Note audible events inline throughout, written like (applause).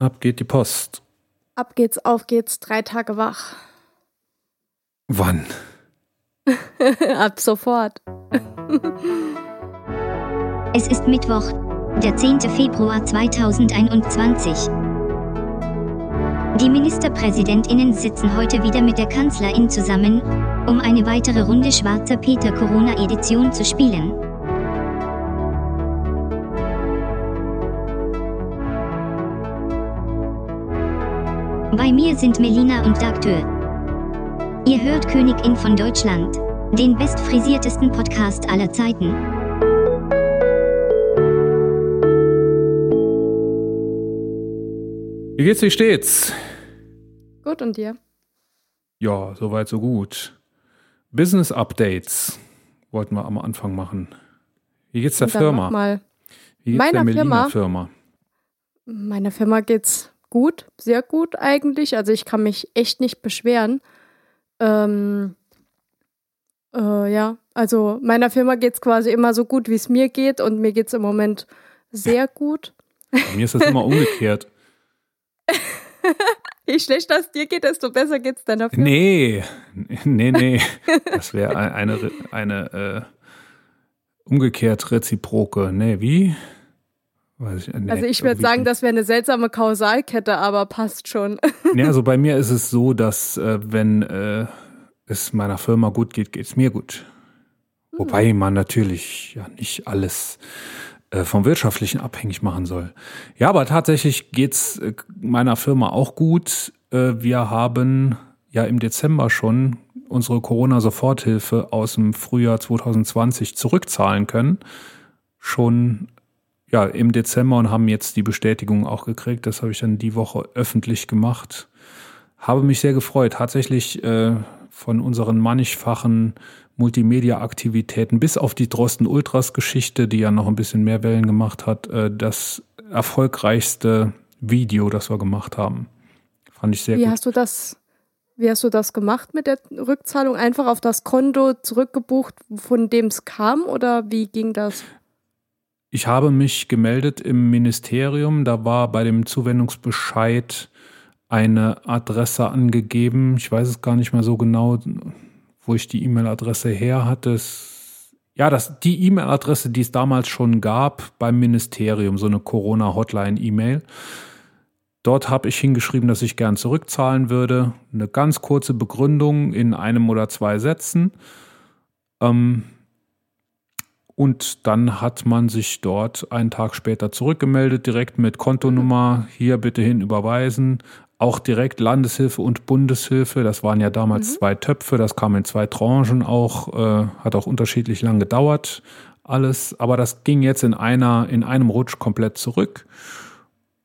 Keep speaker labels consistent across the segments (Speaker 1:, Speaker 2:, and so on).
Speaker 1: Ab geht die Post.
Speaker 2: Ab geht's, auf geht's, drei Tage wach.
Speaker 1: Wann? (laughs)
Speaker 2: Ab sofort. (laughs)
Speaker 3: Es ist Mittwoch, der 10. Februar 2021. Die Ministerpräsidentinnen sitzen heute wieder mit der Kanzlerin zusammen, um eine weitere Runde Schwarzer Peter Corona-Edition zu spielen. Bei mir sind Melina und Dagtür. Ihr hört Königin von Deutschland, den bestfrisiertesten Podcast aller Zeiten.
Speaker 1: Wie geht's, wie steht's?
Speaker 2: Gut, und dir?
Speaker 1: Ja, soweit, so gut. Business Updates wollten wir am Anfang machen. Wie geht's der Firma?
Speaker 2: Mal.
Speaker 1: Wie geht's
Speaker 2: Meiner
Speaker 1: der Melina
Speaker 2: Firma?
Speaker 1: Firma?
Speaker 2: Meiner Firma geht's gut, sehr gut eigentlich. Also ich kann mich echt nicht beschweren. Ähm, äh, ja, also meiner Firma geht's quasi immer so gut, wie es mir geht und mir geht's im Moment sehr gut.
Speaker 1: Bei mir ist das immer umgekehrt. (laughs)
Speaker 2: Je schlechter es dir geht, desto besser geht's deiner Firma.
Speaker 1: Nee, nee, nee. Das wäre eine, eine äh, umgekehrt reziproke. Nee, wie? Ich, nee,
Speaker 2: also ich würde sagen, das wäre eine seltsame Kausalkette, aber passt schon. (laughs)
Speaker 1: Nee, also bei mir ist es so, dass äh, wenn äh, es meiner Firma gut geht, geht es mir gut. Wobei man natürlich ja nicht alles äh, vom Wirtschaftlichen abhängig machen soll. Ja, aber tatsächlich geht's äh, meiner Firma auch gut. Äh, wir haben ja im Dezember schon unsere Corona-Soforthilfe aus dem Frühjahr 2020 zurückzahlen können. Schon ja, im Dezember und haben jetzt die Bestätigung auch gekriegt. Das habe ich dann die Woche öffentlich gemacht. Habe mich sehr gefreut. Tatsächlich äh, von unseren mannigfachen Multimedia-Aktivitäten bis auf die Drosten Ultras-Geschichte, die ja noch ein bisschen mehr Wellen gemacht hat, äh, das erfolgreichste Video, das wir gemacht haben. Fand ich sehr
Speaker 2: Wie
Speaker 1: gut.
Speaker 2: hast du das, wie hast du das gemacht mit der Rückzahlung? Einfach auf das Konto zurückgebucht, von dem es kam oder wie ging das?
Speaker 1: Ich habe mich gemeldet im Ministerium. Da war bei dem Zuwendungsbescheid eine Adresse angegeben. Ich weiß es gar nicht mehr so genau, wo ich die E-Mail-Adresse her hatte. Ja, das, die E-Mail-Adresse, die es damals schon gab beim Ministerium, so eine Corona-Hotline-E-Mail. Dort habe ich hingeschrieben, dass ich gern zurückzahlen würde. Eine ganz kurze Begründung in einem oder zwei Sätzen. Ähm, und dann hat man sich dort einen Tag später zurückgemeldet, direkt mit Kontonummer, hier bitte hin überweisen. Auch direkt Landeshilfe und Bundeshilfe. Das waren ja damals zwei Töpfe, das kam in zwei Tranchen auch, äh, hat auch unterschiedlich lang gedauert, alles. Aber das ging jetzt in einer, in einem Rutsch komplett zurück.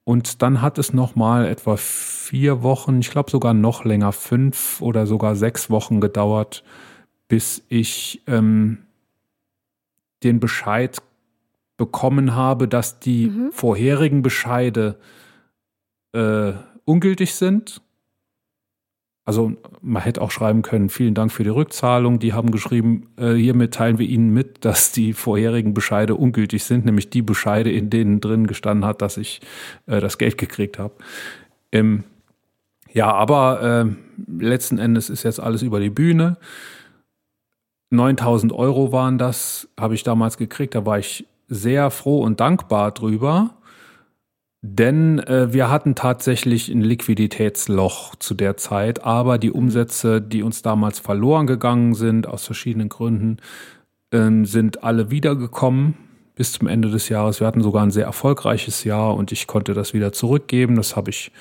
Speaker 1: Und dann hat es nochmal etwa vier Wochen, ich glaube sogar noch länger, fünf oder sogar sechs Wochen gedauert, bis ich ähm, den Bescheid bekommen habe, dass die
Speaker 2: Mhm.
Speaker 1: vorherigen Bescheide äh, ungültig sind. Also man hätte auch schreiben können, vielen Dank für die Rückzahlung. Die haben geschrieben, äh, hiermit teilen wir Ihnen mit, (laughs) dass die vorherigen Bescheide ungültig sind, nämlich die Bescheide, in denen drin gestanden hat, dass ich äh, das Geld gekriegt habe. Ähm, ja, aber äh, letzten Endes ist jetzt alles über die Bühne. 9000 Euro waren das, habe ich damals gekriegt. Da war ich sehr froh und dankbar drüber. Denn äh, wir hatten tatsächlich ein Liquiditätsloch zu der Zeit, aber die Umsätze, die uns damals verloren gegangen sind, aus verschiedenen Gründen, ähm, sind alle wiedergekommen bis zum Ende des Jahres. Wir hatten sogar ein sehr erfolgreiches Jahr und ich konnte das wieder zurückgeben. Das habe ich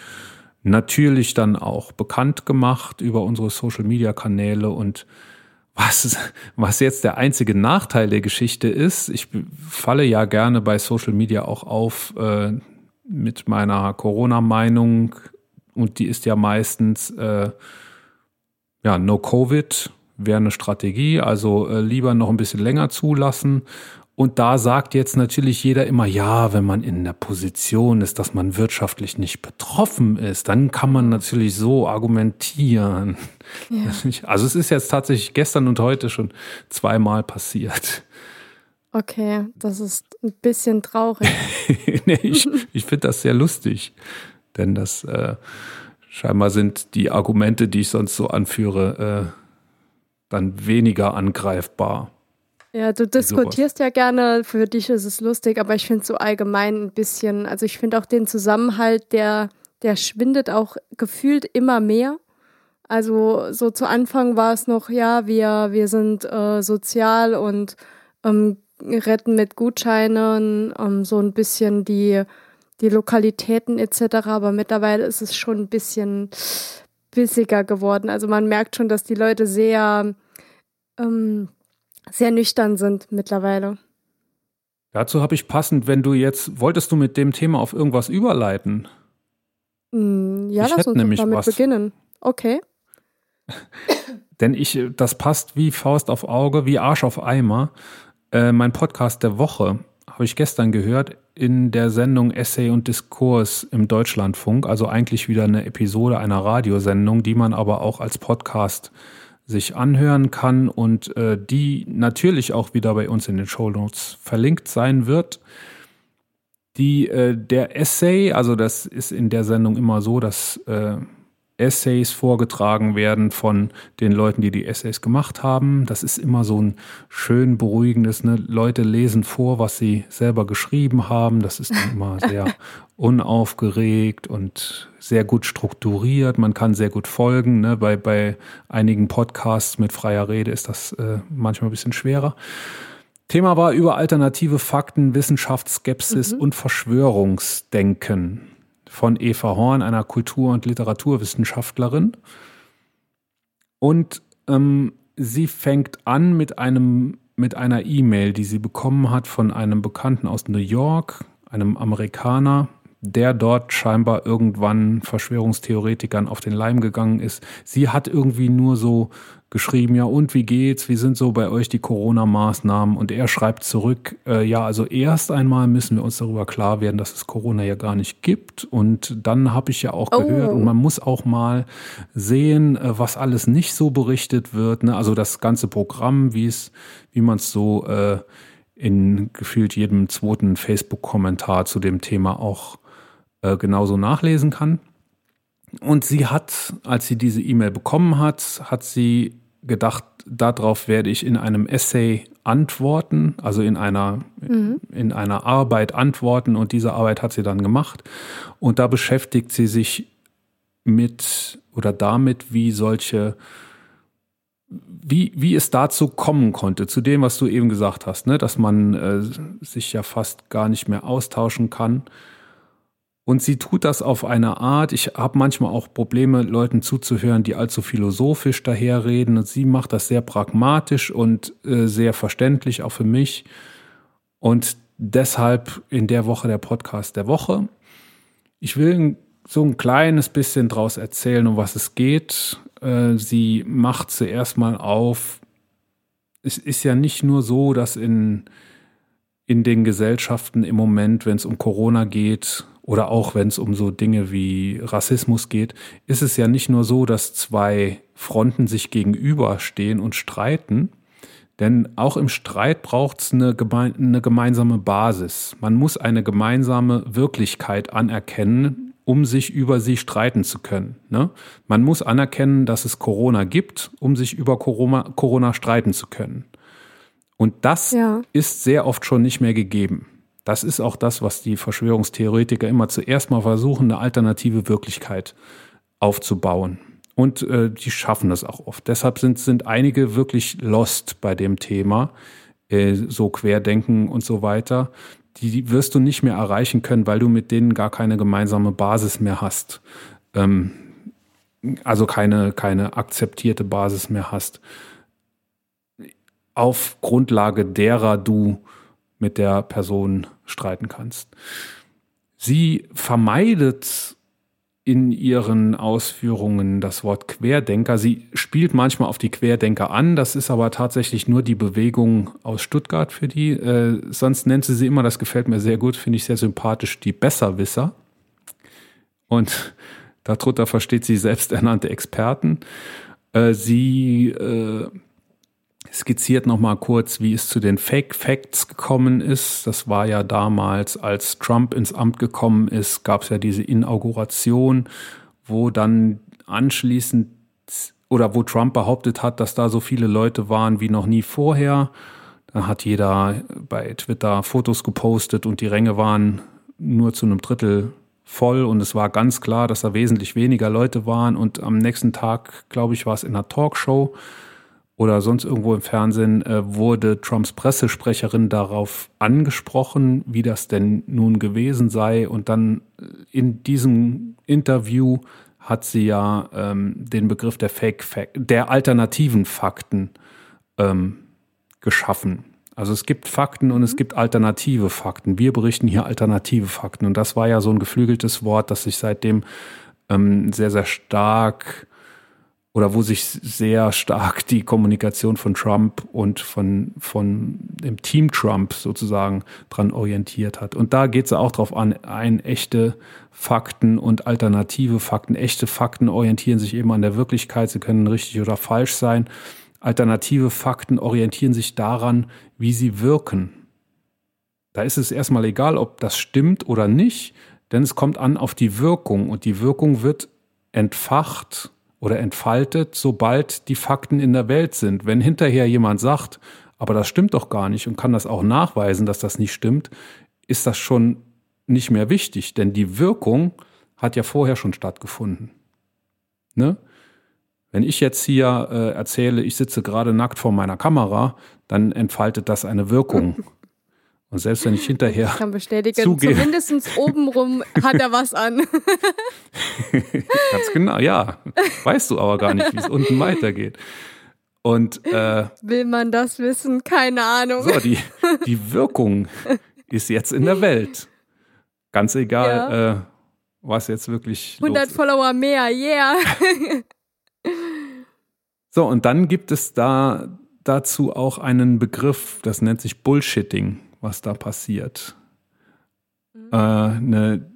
Speaker 1: natürlich dann auch bekannt gemacht über unsere Social-Media-Kanäle und was, was jetzt der einzige Nachteil der Geschichte ist, ich falle ja gerne bei Social Media auch auf äh, mit meiner Corona-Meinung und die ist ja meistens äh, ja No Covid wäre eine Strategie, also äh, lieber noch ein bisschen länger zulassen. Und da sagt jetzt natürlich jeder immer, ja, wenn man in der Position ist, dass man wirtschaftlich nicht betroffen ist, dann kann man natürlich so argumentieren.
Speaker 2: Ja. (laughs)
Speaker 1: Also es ist jetzt tatsächlich gestern und heute schon zweimal passiert.
Speaker 2: Okay, das ist ein bisschen traurig. (laughs)
Speaker 1: nee, ich ich finde das sehr lustig. Denn das äh, scheinbar sind die Argumente, die ich sonst so anführe, äh, dann weniger angreifbar.
Speaker 2: Ja, du diskutierst ja gerne, für dich ist es lustig, aber ich finde so allgemein ein bisschen, also ich finde auch den Zusammenhalt, der, der schwindet auch gefühlt immer mehr. Also so zu Anfang war es noch, ja, wir, wir sind äh, sozial und ähm, retten mit Gutscheinen ähm, so ein bisschen die, die Lokalitäten etc. Aber mittlerweile ist es schon ein bisschen bissiger geworden. Also man merkt schon, dass die Leute sehr ähm, sehr nüchtern sind mittlerweile.
Speaker 1: Dazu habe ich passend, wenn du jetzt, wolltest du mit dem Thema auf irgendwas überleiten?
Speaker 2: Mm, ja, ich lass uns nämlich damit was. beginnen. Okay. (laughs)
Speaker 1: Denn ich, das passt wie Faust auf Auge, wie Arsch auf Eimer. Äh, mein Podcast der Woche habe ich gestern gehört in der Sendung Essay und Diskurs im Deutschlandfunk. Also eigentlich wieder eine Episode einer Radiosendung, die man aber auch als Podcast sich anhören kann und äh, die natürlich auch wieder bei uns in den Show Notes verlinkt sein wird. Die, äh, der Essay, also das ist in der Sendung immer so, dass äh, Essays vorgetragen werden von den Leuten, die die Essays gemacht haben. Das ist immer so ein schön beruhigendes, ne? Leute lesen vor, was sie selber geschrieben haben. Das ist dann immer (laughs) sehr unaufgeregt und sehr gut strukturiert. Man kann sehr gut folgen. Ne? Bei, bei einigen Podcasts mit freier Rede ist das äh, manchmal ein bisschen schwerer. Thema war über alternative Fakten, Wissenschaftsskepsis mhm. und Verschwörungsdenken von Eva Horn, einer Kultur- und Literaturwissenschaftlerin. Und ähm, sie fängt an mit einem mit einer E-Mail, die sie bekommen hat von einem Bekannten aus New York, einem Amerikaner, der dort scheinbar irgendwann Verschwörungstheoretikern auf den Leim gegangen ist. Sie hat irgendwie nur so geschrieben, ja und wie geht's, wie sind so bei euch die Corona-Maßnahmen? Und er schreibt zurück, äh, ja, also erst einmal müssen wir uns darüber klar werden, dass es Corona ja gar nicht gibt. Und dann habe ich ja auch oh. gehört, und man muss auch mal sehen, äh, was alles nicht so berichtet wird. Ne? Also das ganze Programm, wie es, wie man es so äh, in gefühlt jedem zweiten Facebook-Kommentar zu dem Thema auch äh, genauso nachlesen kann. Und sie hat, als sie diese E-Mail bekommen hat, hat sie gedacht, darauf werde ich in einem Essay antworten, also in einer, mhm. in einer Arbeit antworten und diese Arbeit hat sie dann gemacht. Und da beschäftigt sie sich mit oder damit, wie solche, wie, wie es dazu kommen konnte, zu dem, was du eben gesagt hast, ne? dass man äh, sich ja fast gar nicht mehr austauschen kann und sie tut das auf eine Art, ich habe manchmal auch Probleme, Leuten zuzuhören, die allzu philosophisch daherreden. Und sie macht das sehr pragmatisch und äh, sehr verständlich, auch für mich. Und deshalb in der Woche der Podcast der Woche. Ich will so ein kleines bisschen draus erzählen, um was es geht. Äh, sie macht zuerst mal auf. Es ist ja nicht nur so, dass in, in den Gesellschaften im Moment, wenn es um Corona geht, oder auch wenn es um so Dinge wie Rassismus geht, ist es ja nicht nur so, dass zwei Fronten sich gegenüberstehen und streiten, denn auch im Streit braucht es eine, geme eine gemeinsame Basis. Man muss eine gemeinsame Wirklichkeit anerkennen, um sich über sie streiten zu können. Ne? Man muss anerkennen, dass es Corona gibt, um sich über Corona, Corona streiten zu können. Und das ja. ist sehr oft schon nicht mehr gegeben. Das ist auch das, was die Verschwörungstheoretiker immer zuerst mal versuchen, eine alternative Wirklichkeit aufzubauen. Und äh, die schaffen das auch oft. Deshalb sind, sind einige wirklich lost bei dem Thema, äh, so Querdenken und so weiter. Die, die wirst du nicht mehr erreichen können, weil du mit denen gar keine gemeinsame Basis mehr hast. Ähm, also keine, keine akzeptierte Basis mehr hast, auf Grundlage derer du mit der Person streiten kannst. Sie vermeidet in ihren Ausführungen das Wort Querdenker. Sie spielt manchmal auf die Querdenker an, das ist aber tatsächlich nur die Bewegung aus Stuttgart für die. Äh, sonst nennt sie sie immer, das gefällt mir sehr gut, finde ich sehr sympathisch, die Besserwisser. Und darunter versteht sie selbsternannte Experten. Äh, sie äh, skizziert nochmal kurz, wie es zu den Fake Facts gekommen ist. Das war ja damals, als Trump ins Amt gekommen ist, gab es ja diese Inauguration, wo dann anschließend oder wo Trump behauptet hat, dass da so viele Leute waren wie noch nie vorher. Dann hat jeder bei Twitter Fotos gepostet und die Ränge waren nur zu einem Drittel voll und es war ganz klar, dass da wesentlich weniger Leute waren und am nächsten Tag, glaube ich, war es in einer Talkshow oder sonst irgendwo im Fernsehen, äh, wurde Trumps Pressesprecherin darauf angesprochen, wie das denn nun gewesen sei und dann in diesem Interview hat sie ja ähm, den Begriff der Fake Fact, der alternativen Fakten ähm, geschaffen. Also es gibt Fakten und es mhm. gibt alternative Fakten. Wir berichten hier alternative Fakten. Und das war ja so ein geflügeltes Wort, das sich seitdem ähm, sehr, sehr stark oder wo sich sehr stark die Kommunikation von Trump und von, von dem Team Trump sozusagen dran orientiert hat. Und da geht es auch darauf an, ein echte Fakten und alternative Fakten. Echte Fakten orientieren sich eben an der Wirklichkeit. Sie können richtig oder falsch sein. Alternative Fakten orientieren sich daran, wie sie wirken. Da ist es erstmal egal, ob das stimmt oder nicht, denn es kommt an auf die Wirkung und die Wirkung wird entfacht oder entfaltet, sobald die Fakten in der Welt sind. Wenn hinterher jemand sagt, aber das stimmt doch gar nicht und kann das auch nachweisen, dass das nicht stimmt, ist das schon nicht mehr wichtig, denn die Wirkung hat ja vorher schon stattgefunden. Ne? Wenn ich jetzt hier äh, erzähle, ich sitze gerade nackt vor meiner Kamera, dann entfaltet das eine Wirkung. (laughs) Und selbst wenn ich hinterher. Ich
Speaker 2: kann bestätigen, zugebe, zumindest obenrum hat er was an. (laughs)
Speaker 1: Ganz genau, ja. Weißt du aber gar nicht, wie es unten weitergeht. Und äh,
Speaker 2: will man das wissen? Keine Ahnung.
Speaker 1: So, die, die Wirkung ist jetzt in der Welt. Ganz egal, ja. äh, was jetzt wirklich.
Speaker 2: 100 Follower mehr, yeah.
Speaker 1: So, und dann gibt es da dazu auch einen Begriff, das nennt sich Bullshitting, was da passiert. Mhm. Äh, eine,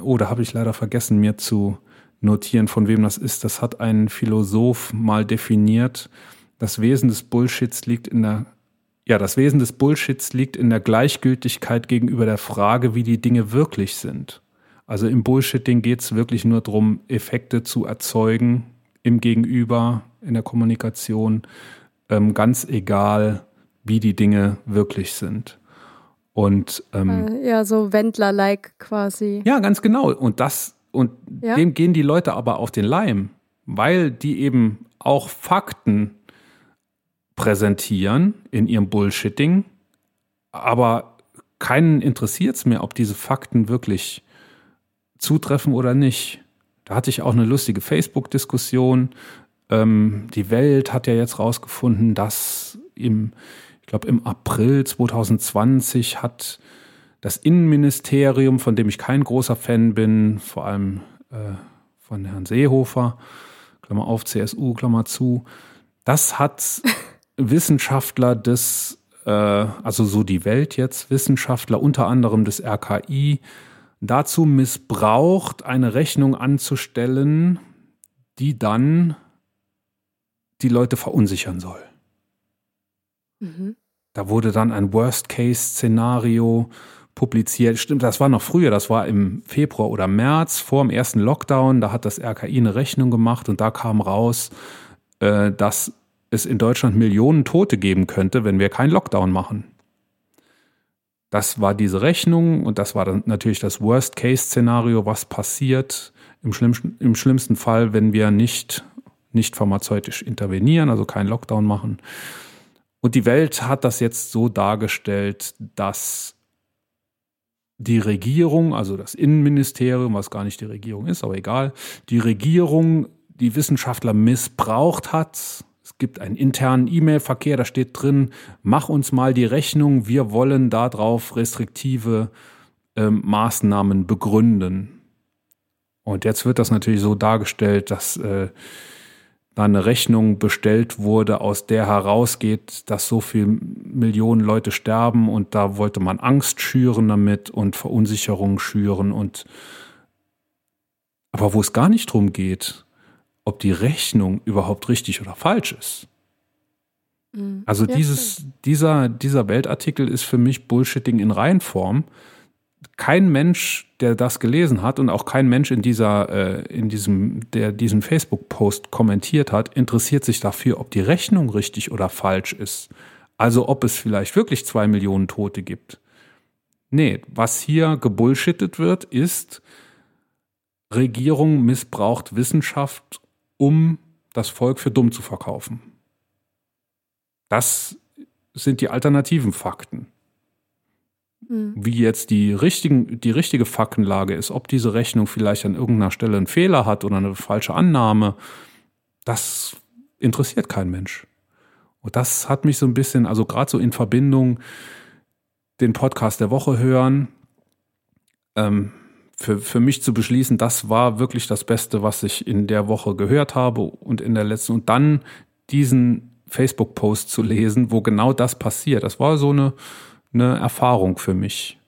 Speaker 1: oh, da habe ich leider vergessen, mir zu notieren, von wem das ist. Das hat ein Philosoph mal definiert. Das Wesen des Bullshits liegt in der ja, das Wesen des Bullshits liegt in der Gleichgültigkeit gegenüber der Frage, wie die Dinge wirklich sind. Also im Bullshitting geht es wirklich nur darum, Effekte zu erzeugen im Gegenüber, in der Kommunikation, ähm, ganz egal, wie die Dinge wirklich sind. Und ähm,
Speaker 2: äh, ja, so Wendler-like quasi.
Speaker 1: Ja, ganz genau. Und das und ja? dem gehen die Leute aber auf den Leim, weil die eben auch Fakten präsentieren in ihrem Bullshitting, aber keinen interessiert es mehr, ob diese Fakten wirklich zutreffen oder nicht. Da hatte ich auch eine lustige Facebook-Diskussion. Ähm, die Welt hat ja jetzt rausgefunden, dass im, ich glaube, im April 2020 hat das Innenministerium, von dem ich kein großer Fan bin, vor allem äh, von Herrn Seehofer, Klammer auf, CSU, Klammer zu, das hat (laughs) Wissenschaftler des, äh, also so die Welt jetzt, Wissenschaftler unter anderem des RKI, dazu missbraucht, eine Rechnung anzustellen, die dann die Leute verunsichern soll. Mhm. Da wurde dann ein Worst-Case-Szenario publiziert. Stimmt, das war noch früher, das war im Februar oder März vor dem ersten Lockdown. Da hat das RKI eine Rechnung gemacht und da kam raus, äh, dass es in Deutschland Millionen Tote geben könnte, wenn wir keinen Lockdown machen. Das war diese Rechnung und das war dann natürlich das Worst-Case-Szenario, was passiert im schlimmsten, im schlimmsten Fall, wenn wir nicht, nicht pharmazeutisch intervenieren, also keinen Lockdown machen. Und die Welt hat das jetzt so dargestellt, dass die Regierung, also das Innenministerium, was gar nicht die Regierung ist, aber egal, die Regierung die Wissenschaftler missbraucht hat, es gibt einen internen E-Mail-Verkehr, da steht drin, mach uns mal die Rechnung, wir wollen darauf restriktive äh, Maßnahmen begründen. Und jetzt wird das natürlich so dargestellt, dass äh, da eine Rechnung bestellt wurde, aus der herausgeht, dass so viele Millionen Leute sterben und da wollte man Angst schüren damit und Verunsicherung schüren und aber wo es gar nicht drum geht, ob die Rechnung überhaupt richtig oder falsch ist. Mhm. Also ja, dieses, dieser, dieser Weltartikel ist für mich Bullshitting in Reihenform. Kein Mensch, der das gelesen hat und auch kein Mensch in dieser, äh, in diesem, der diesen Facebook-Post kommentiert hat, interessiert sich dafür, ob die Rechnung richtig oder falsch ist. Also ob es vielleicht wirklich zwei Millionen Tote gibt. Nee, was hier gebullshittet wird, ist, Regierung missbraucht Wissenschaft, um das Volk für dumm zu verkaufen. Das sind die alternativen Fakten. Mhm. Wie jetzt die, richtigen, die richtige Faktenlage ist, ob diese Rechnung vielleicht an irgendeiner Stelle einen Fehler hat oder eine falsche Annahme, das interessiert kein Mensch. Und das hat mich so ein bisschen, also gerade so in Verbindung, den Podcast der Woche hören, ähm, für, für mich zu beschließen, das war wirklich das Beste, was ich in der Woche gehört habe und in der letzten. Und dann diesen Facebook-Post zu lesen, wo genau das passiert. Das war so eine, eine Erfahrung für mich.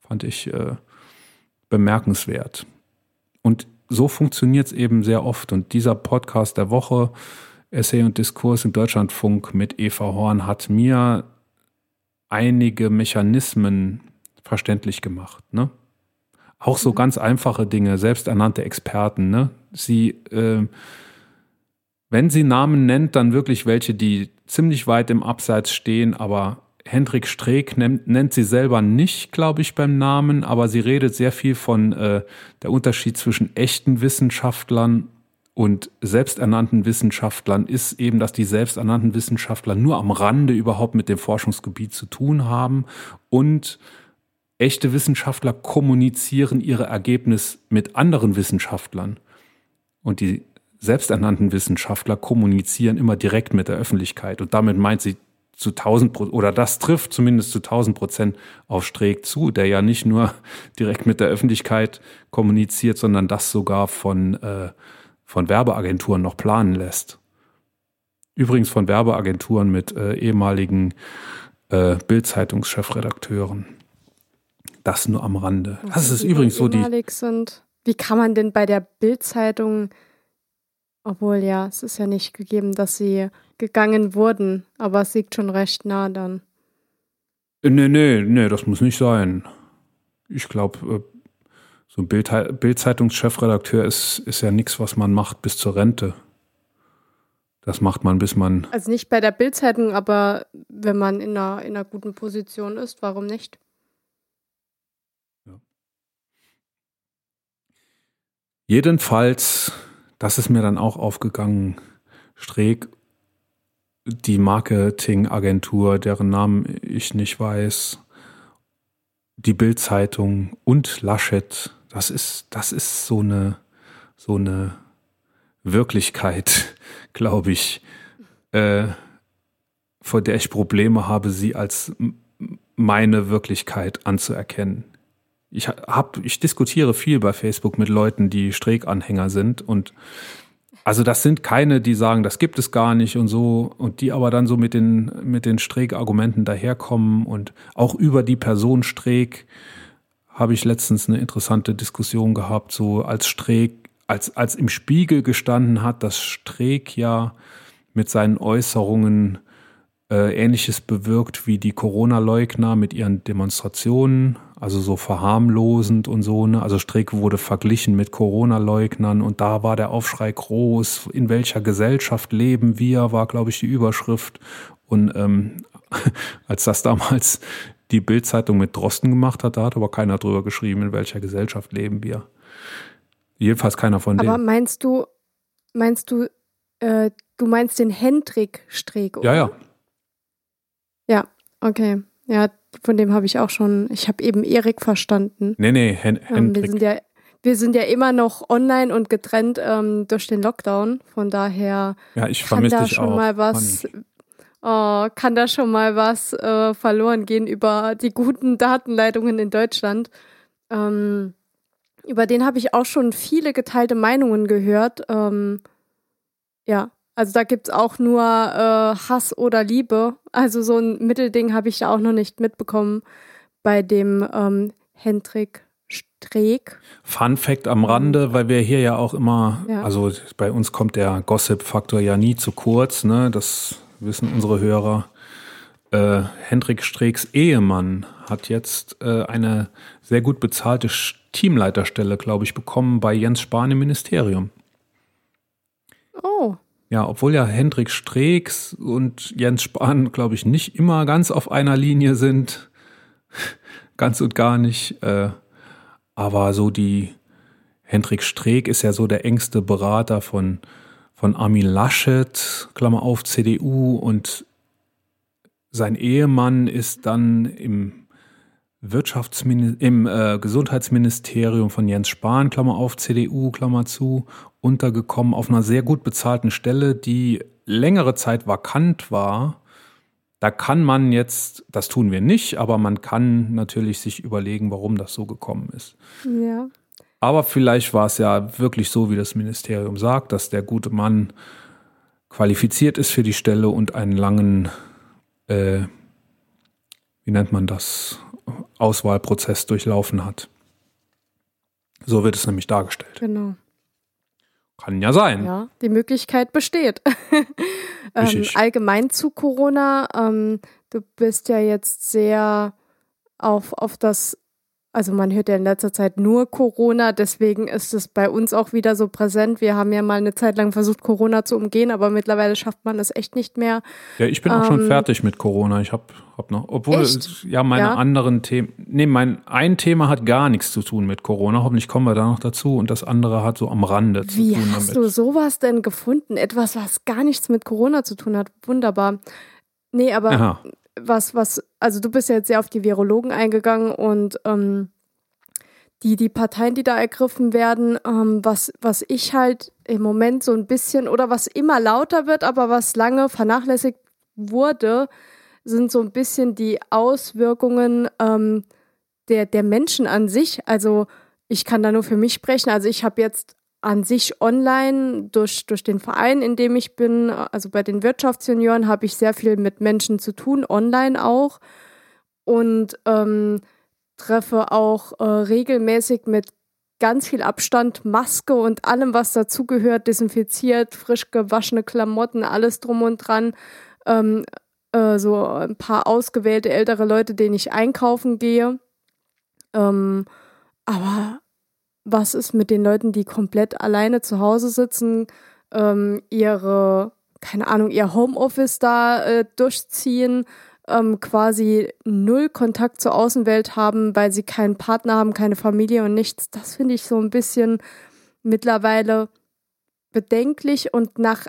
Speaker 1: Fand ich äh, bemerkenswert. Und so funktioniert es eben sehr oft. Und dieser Podcast der Woche, Essay und Diskurs im Deutschlandfunk mit Eva Horn, hat mir einige Mechanismen verständlich gemacht. Ne? Auch so mhm. ganz einfache Dinge, selbsternannte Experten. Ne? Sie äh, wenn sie Namen nennt, dann wirklich welche, die ziemlich weit im Abseits stehen, aber Hendrik Streeck nennt, nennt sie selber nicht, glaube ich, beim Namen, aber sie redet sehr viel von äh, der Unterschied zwischen echten Wissenschaftlern und selbsternannten Wissenschaftlern ist eben, dass die selbsternannten Wissenschaftler nur am Rande überhaupt mit dem Forschungsgebiet zu tun haben und echte Wissenschaftler kommunizieren ihre Ergebnisse mit anderen Wissenschaftlern. Und die selbsternannten Wissenschaftler kommunizieren immer direkt mit der Öffentlichkeit. Und damit meint sie zu 1000 Prozent, oder das trifft zumindest zu 1000 Prozent auf Streeck zu, der ja nicht nur (laughs) direkt mit der Öffentlichkeit kommuniziert, sondern das sogar von, äh, von Werbeagenturen noch planen lässt. Übrigens von Werbeagenturen mit äh, ehemaligen äh, Bild-Zeitungschefredakteuren. Das nur am Rande. Das ist übrigens so die.
Speaker 2: Sind. Wie kann man denn bei der Bild-Zeitung obwohl ja, es ist ja nicht gegeben, dass sie gegangen wurden, aber es liegt schon recht nah dann.
Speaker 1: Äh, nee, nee, nee, das muss nicht sein. Ich glaube, äh, so ein Bild-Zeitungschefredakteur ist, ist ja nichts, was man macht bis zur Rente. Das macht man, bis man.
Speaker 2: Also nicht bei der Bildzeitung, aber wenn man in einer, in einer guten Position ist, warum nicht? Ja.
Speaker 1: Jedenfalls das ist mir dann auch aufgegangen. Streeck, die Marketingagentur, deren Namen ich nicht weiß, die Bildzeitung und Laschet, das ist, das ist so eine, so eine Wirklichkeit, (laughs) glaube ich, äh, vor der ich Probleme habe, sie als meine Wirklichkeit anzuerkennen ich hab, ich diskutiere viel bei Facebook mit Leuten, die Streeck-Anhänger sind und also das sind keine, die sagen, das gibt es gar nicht und so und die aber dann so mit den mit den Streeck-Argumenten daherkommen und auch über die Person Streeck habe ich letztens eine interessante Diskussion gehabt, so als Streeck als als im Spiegel gestanden hat, dass Streeck ja mit seinen Äußerungen äh, Ähnliches bewirkt wie die Corona-Leugner mit ihren Demonstrationen, also so verharmlosend und so. Ne? Also Streeck wurde verglichen mit Corona-Leugnern und da war der Aufschrei groß. In welcher Gesellschaft leben wir, war, glaube ich, die Überschrift. Und ähm, (laughs) als das damals die Bildzeitung mit Drosten gemacht hat, da hat aber keiner drüber geschrieben, in welcher Gesellschaft leben wir. Jedenfalls keiner von denen.
Speaker 2: Aber meinst du, meinst du, äh, du meinst den Hendrik Streeck,
Speaker 1: oder? Ja, ja,
Speaker 2: okay. Ja, von dem habe ich auch schon, ich habe eben Erik verstanden.
Speaker 1: Nee, nee, Hen ähm,
Speaker 2: wir, sind ja, wir sind ja immer noch online und getrennt ähm, durch den Lockdown. Von daher
Speaker 1: ja, ich kann da
Speaker 2: schon
Speaker 1: auch.
Speaker 2: mal was, oh, kann da schon mal was äh, verloren gehen über die guten Datenleitungen in Deutschland. Ähm, über den habe ich auch schon viele geteilte Meinungen gehört. Ähm, ja, also da gibt es auch nur äh, Hass oder Liebe. Also so ein Mittelding habe ich da auch noch nicht mitbekommen bei dem ähm, Hendrik Streeck.
Speaker 1: Fun Fact am Rande, weil wir hier ja auch immer, ja. also bei uns kommt der Gossip-Faktor ja nie zu kurz. Ne? Das wissen unsere Hörer, äh, Hendrik Streeks Ehemann hat jetzt äh, eine sehr gut bezahlte Teamleiterstelle, glaube ich, bekommen bei Jens Spahn im Ministerium.
Speaker 2: Oh.
Speaker 1: Ja, obwohl ja Hendrik Streeks und Jens Spahn, glaube ich, nicht immer ganz auf einer Linie sind. (laughs) ganz und gar nicht. Äh, aber so die Hendrik Streeck ist ja so der engste Berater von, von Armin Laschet, Klammer auf, CDU und sein Ehemann ist dann im Wirtschaftsmin im äh, Gesundheitsministerium von Jens Spahn, Klammer auf, CDU, Klammer zu, untergekommen auf einer sehr gut bezahlten Stelle, die längere Zeit vakant war. Da kann man jetzt, das tun wir nicht, aber man kann natürlich sich überlegen, warum das so gekommen ist.
Speaker 2: Ja.
Speaker 1: Aber vielleicht war es ja wirklich so, wie das Ministerium sagt, dass der gute Mann qualifiziert ist für die Stelle und einen langen äh, wie nennt man das, Auswahlprozess durchlaufen hat. So wird es nämlich dargestellt.
Speaker 2: Genau.
Speaker 1: Kann ja sein.
Speaker 2: Ja, die Möglichkeit besteht. (laughs) ähm, allgemein zu Corona, ähm, du bist ja jetzt sehr auf, auf das also man hört ja in letzter Zeit nur Corona, deswegen ist es bei uns auch wieder so präsent. Wir haben ja mal eine Zeit lang versucht, Corona zu umgehen, aber mittlerweile schafft man es echt nicht mehr.
Speaker 1: Ja, ich bin ähm, auch schon ähm, fertig mit Corona. Ich habe hab noch, obwohl echt? ja meine ja? anderen Themen, nee, mein ein Thema hat gar nichts zu tun mit Corona. Hoffentlich kommen wir da noch dazu und das andere hat so am Rande zu
Speaker 2: Wie
Speaker 1: tun
Speaker 2: damit. Wie hast du sowas denn gefunden? Etwas, was gar nichts mit Corona zu tun hat. Wunderbar. Nee, aber Aha was, was, also du bist ja jetzt sehr auf die Virologen eingegangen und ähm, die, die Parteien, die da ergriffen werden, ähm, was, was ich halt im Moment so ein bisschen oder was immer lauter wird, aber was lange vernachlässigt wurde, sind so ein bisschen die Auswirkungen ähm, der, der Menschen an sich. Also ich kann da nur für mich sprechen. Also ich habe jetzt an sich online durch, durch den Verein, in dem ich bin, also bei den Wirtschaftsjunioren, habe ich sehr viel mit Menschen zu tun, online auch. Und ähm, treffe auch äh, regelmäßig mit ganz viel Abstand, Maske und allem, was dazugehört, desinfiziert, frisch gewaschene Klamotten, alles drum und dran. Ähm, äh, so ein paar ausgewählte ältere Leute, denen ich einkaufen gehe. Ähm, aber was ist mit den Leuten, die komplett alleine zu Hause sitzen, ähm, ihre, keine Ahnung, ihr Homeoffice da äh, durchziehen, ähm, quasi null Kontakt zur Außenwelt haben, weil sie keinen Partner haben, keine Familie und nichts. Das finde ich so ein bisschen mittlerweile bedenklich und nach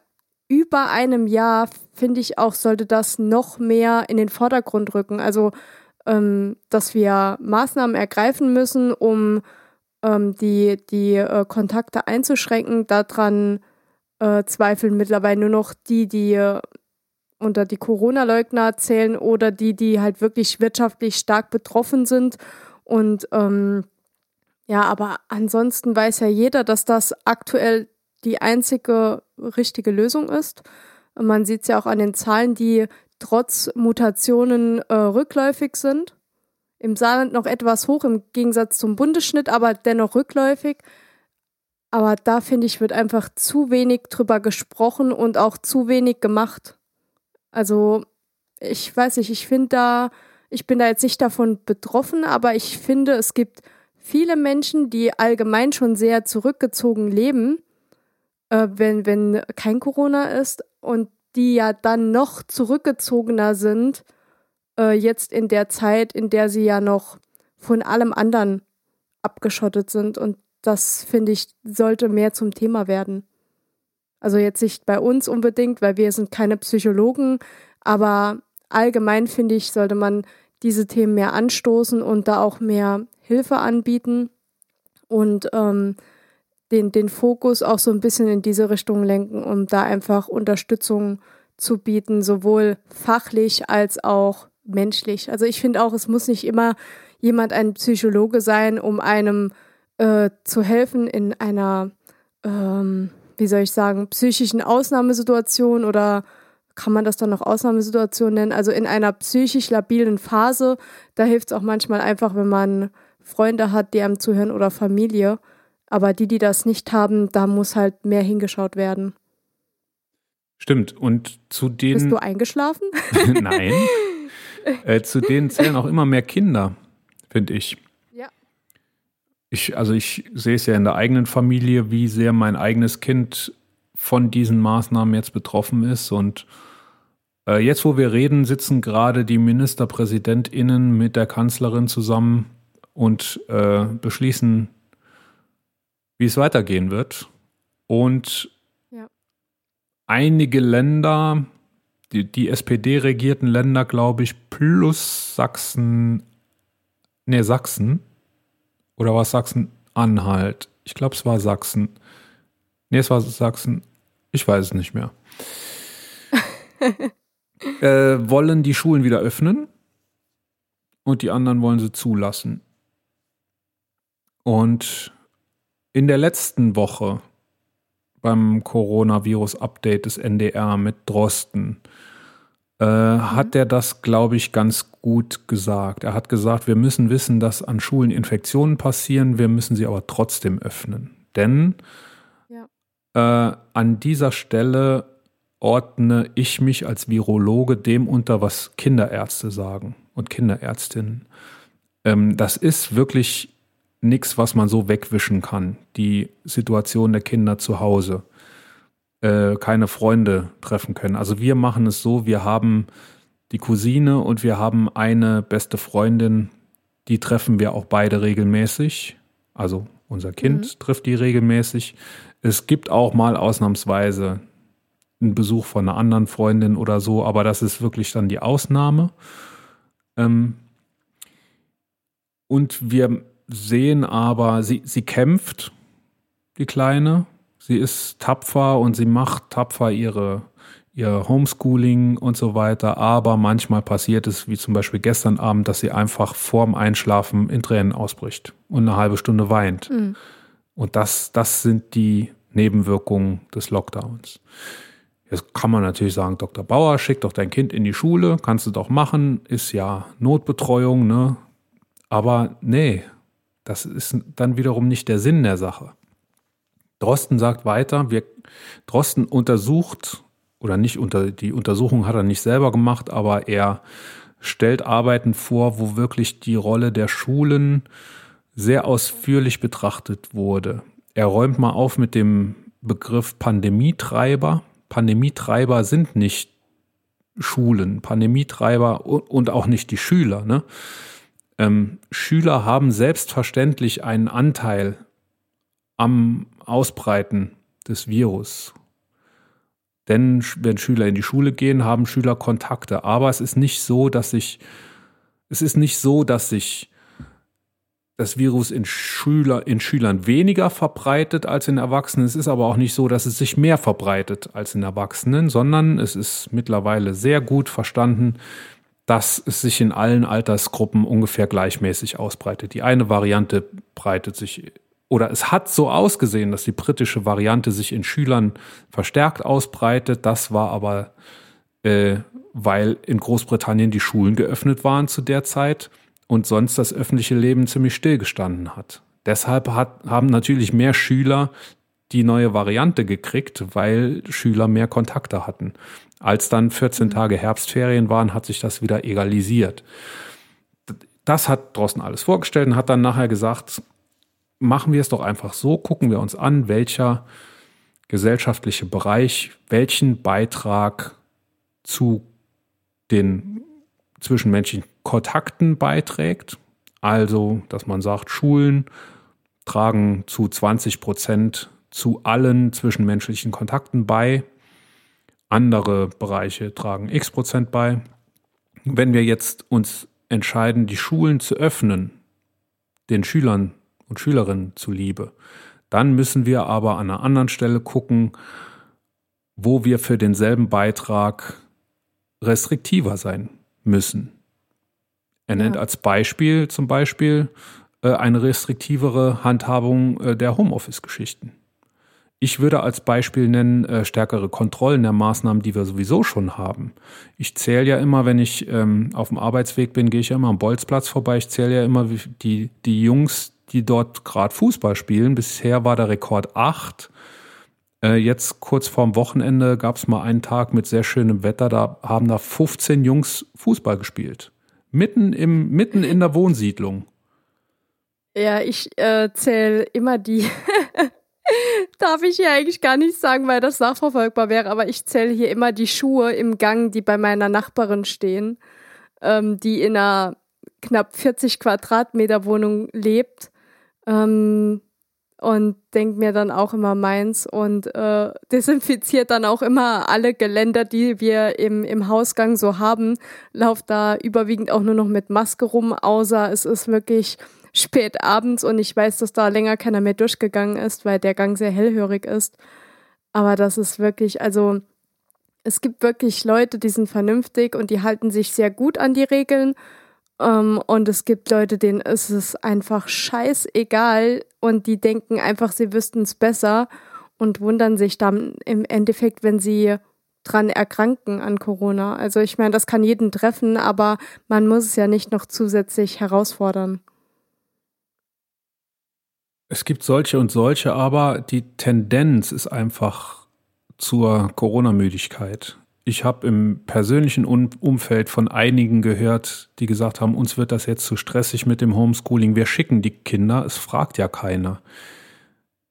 Speaker 2: über einem Jahr finde ich auch, sollte das noch mehr in den Vordergrund rücken. Also, ähm, dass wir Maßnahmen ergreifen müssen, um ähm, die, die äh, Kontakte einzuschränken. Daran äh, zweifeln mittlerweile nur noch die, die äh, unter die Corona-Leugner zählen oder die, die halt wirklich wirtschaftlich stark betroffen sind. Und ähm, ja, aber ansonsten weiß ja jeder, dass das aktuell die einzige richtige Lösung ist. Man sieht es ja auch an den Zahlen, die trotz Mutationen äh, rückläufig sind. Im Saarland noch etwas hoch im Gegensatz zum Bundesschnitt, aber dennoch rückläufig. Aber da finde ich, wird einfach zu wenig drüber gesprochen und auch zu wenig gemacht. Also, ich weiß nicht, ich finde da, ich bin da jetzt nicht davon betroffen, aber ich finde, es gibt viele Menschen, die allgemein schon sehr zurückgezogen leben, äh, wenn, wenn kein Corona ist und die ja dann noch zurückgezogener sind, äh, jetzt in der Zeit, in der sie ja noch von allem anderen abgeschottet sind. Und das, finde ich, sollte mehr zum Thema werden. Also jetzt nicht bei uns unbedingt, weil wir sind keine Psychologen, aber allgemein finde ich, sollte man diese Themen mehr anstoßen und da auch mehr Hilfe anbieten und ähm, den, den Fokus auch so ein bisschen in diese Richtung lenken, um da einfach Unterstützung zu bieten, sowohl fachlich als auch menschlich. Also ich finde auch, es muss nicht immer jemand ein Psychologe sein, um einem äh, zu helfen in einer ähm, wie soll ich sagen, psychischen Ausnahmesituation oder kann man das dann noch Ausnahmesituation nennen? Also in einer psychisch labilen Phase, da hilft es auch manchmal einfach, wenn man Freunde hat, die einem zuhören oder Familie. Aber die, die das nicht haben, da muss halt mehr hingeschaut werden.
Speaker 1: Stimmt. Und zu denen.
Speaker 2: Bist du eingeschlafen? (laughs)
Speaker 1: Nein. Äh, zu denen zählen auch immer mehr Kinder, finde ich.
Speaker 2: Ja.
Speaker 1: Ich, also ich sehe es ja in der eigenen Familie, wie sehr mein eigenes Kind von diesen Maßnahmen jetzt betroffen ist. Und äh, jetzt, wo wir reden, sitzen gerade die MinisterpräsidentInnen mit der Kanzlerin zusammen und äh, beschließen, wie es weitergehen wird. Und
Speaker 2: Ja.
Speaker 1: einige Länder, die, die SPD-regierten Länder, glaube ich, plus Sachsen, nee, Sachsen, oder war es Sachsen-Anhalt? Ich glaube, es war Sachsen. Nee, es war Sachsen. Ich weiß es nicht mehr. (laughs) äh, wollen die Schulen wieder öffnen und die anderen wollen sie zulassen. Und in der letzten Woche beim Coronavirus-Update des NDR mit Drosten äh, hat er das, glaube ich, ganz gut gesagt. Er hat gesagt, wir müssen wissen, dass an Schulen Infektionen passieren, wir müssen sie aber trotzdem öffnen. Denn äh, an dieser Stelle ordne ich mich als Virologe dem unter, was Kinderärzte sagen und Kinderärztinnen. Ähm, das ist wirklich nichts, was man so wegwischen kann. Die Situation der Kinder zu Hause. Äh, keine Freunde treffen können. Also wir machen es so, wir haben die Cousine und wir haben eine beste Freundin, die treffen wir auch beide regelmäßig. Also unser Kind
Speaker 2: Mhm.
Speaker 1: trifft die regelmäßig. Es gibt auch mal ausnahmsweise einen Besuch von einer anderen Freundin oder so, aber das ist wirklich dann die Ausnahme. Ähm, und wir sehen aber, sie, sie kämpft, die Kleine. Sie ist tapfer und sie macht tapfer ihre, ihr Homeschooling und so weiter. Aber manchmal passiert es, wie zum Beispiel gestern Abend, dass sie einfach vorm Einschlafen in Tränen ausbricht und eine halbe Stunde weint.
Speaker 2: Mhm.
Speaker 1: Und das, das sind die Nebenwirkungen des Lockdowns. Jetzt kann man natürlich sagen, Dr. Bauer, schick doch dein Kind in die Schule, kannst du doch machen, ist ja Notbetreuung, ne? Aber nee, das ist dann wiederum nicht der Sinn der Sache. Drosten sagt weiter, wir, Drosten untersucht, oder nicht unter, die Untersuchung hat er nicht selber gemacht, aber er stellt Arbeiten vor, wo wirklich die Rolle der Schulen sehr ausführlich betrachtet wurde. Er räumt mal auf mit dem Begriff Pandemietreiber. Pandemietreiber sind nicht Schulen, Pandemietreiber und auch nicht die Schüler. Ne? Ähm, Schüler haben selbstverständlich einen Anteil am Ausbreiten des Virus. Denn wenn Schüler in die Schule gehen, haben Schüler Kontakte. Aber es ist nicht so, dass sich, es ist nicht so, dass sich das Virus in, Schüler, in Schülern weniger verbreitet als in Erwachsenen. Es ist aber auch nicht so, dass es sich mehr verbreitet als in Erwachsenen, sondern es ist mittlerweile sehr gut verstanden, dass es sich in allen Altersgruppen ungefähr gleichmäßig ausbreitet. Die eine Variante breitet sich oder es hat so ausgesehen, dass die britische Variante sich in Schülern verstärkt ausbreitet. Das war aber, äh, weil in Großbritannien die Schulen geöffnet waren zu der Zeit und sonst das öffentliche Leben ziemlich stillgestanden hat. Deshalb hat, haben natürlich mehr Schüler die neue Variante gekriegt, weil Schüler mehr Kontakte hatten. Als dann 14 Tage Herbstferien waren, hat sich das wieder egalisiert. Das hat Drosten alles vorgestellt und hat dann nachher gesagt, machen wir es doch einfach so, gucken wir uns an, welcher gesellschaftliche Bereich welchen Beitrag zu den zwischenmenschlichen Kontakten beiträgt. Also, dass man sagt, Schulen tragen zu 20 Prozent zu allen zwischenmenschlichen Kontakten bei. Andere Bereiche tragen x Prozent bei. Wenn wir jetzt uns entscheiden, die Schulen zu öffnen, den Schülern und Schülerinnen zuliebe, dann müssen wir aber an einer anderen Stelle gucken, wo wir für denselben Beitrag restriktiver sein müssen. Er nennt
Speaker 2: Ja.
Speaker 1: als Beispiel zum Beispiel äh, eine restriktivere Handhabung äh, der Homeoffice-Geschichten. Ich würde als Beispiel nennen äh, stärkere Kontrollen der Maßnahmen, die wir sowieso schon haben. Ich zähle ja immer, wenn ich ähm, auf dem Arbeitsweg bin, gehe ich ja immer am Bolzplatz vorbei. Ich zähle ja immer wie die, die Jungs, die dort gerade Fußball spielen. Bisher war der Rekord acht. Äh, jetzt kurz vorm Wochenende gab es mal einen Tag mit sehr schönem Wetter, da haben da 15 Jungs Fußball gespielt. Mitten, im, mitten in der Wohnsiedlung.
Speaker 2: Ja, ich äh, zähle immer die. (laughs) Darf ich hier eigentlich gar nicht sagen, weil das nachverfolgbar wäre, aber ich zähle hier immer die Schuhe im Gang, die bei meiner Nachbarin stehen, ähm, die in einer knapp 40 Quadratmeter Wohnung lebt. Ähm, und denke mir dann auch immer meins und äh, desinfiziert dann auch immer alle Geländer, die wir im, im Hausgang so haben. Lauft da überwiegend auch nur noch mit Maske rum, außer es ist wirklich spät abends und ich weiß, dass da länger keiner mehr durchgegangen ist, weil der Gang sehr hellhörig ist. Aber das ist wirklich, also es gibt wirklich Leute, die sind vernünftig und die halten sich sehr gut an die Regeln ähm, und es gibt Leute, denen ist es einfach scheißegal und die denken einfach, sie wüssten es besser und wundern sich dann im Endeffekt, wenn sie dran erkranken an Corona. Also ich meine, das kann jeden treffen, aber man muss es ja nicht noch zusätzlich herausfordern.
Speaker 1: Es gibt solche und solche, aber die Tendenz ist einfach zur Corona-Müdigkeit. Ich habe im persönlichen Umfeld von einigen gehört, die gesagt haben, uns wird das jetzt zu stressig mit dem Homeschooling. Wir schicken die Kinder, es fragt ja keiner.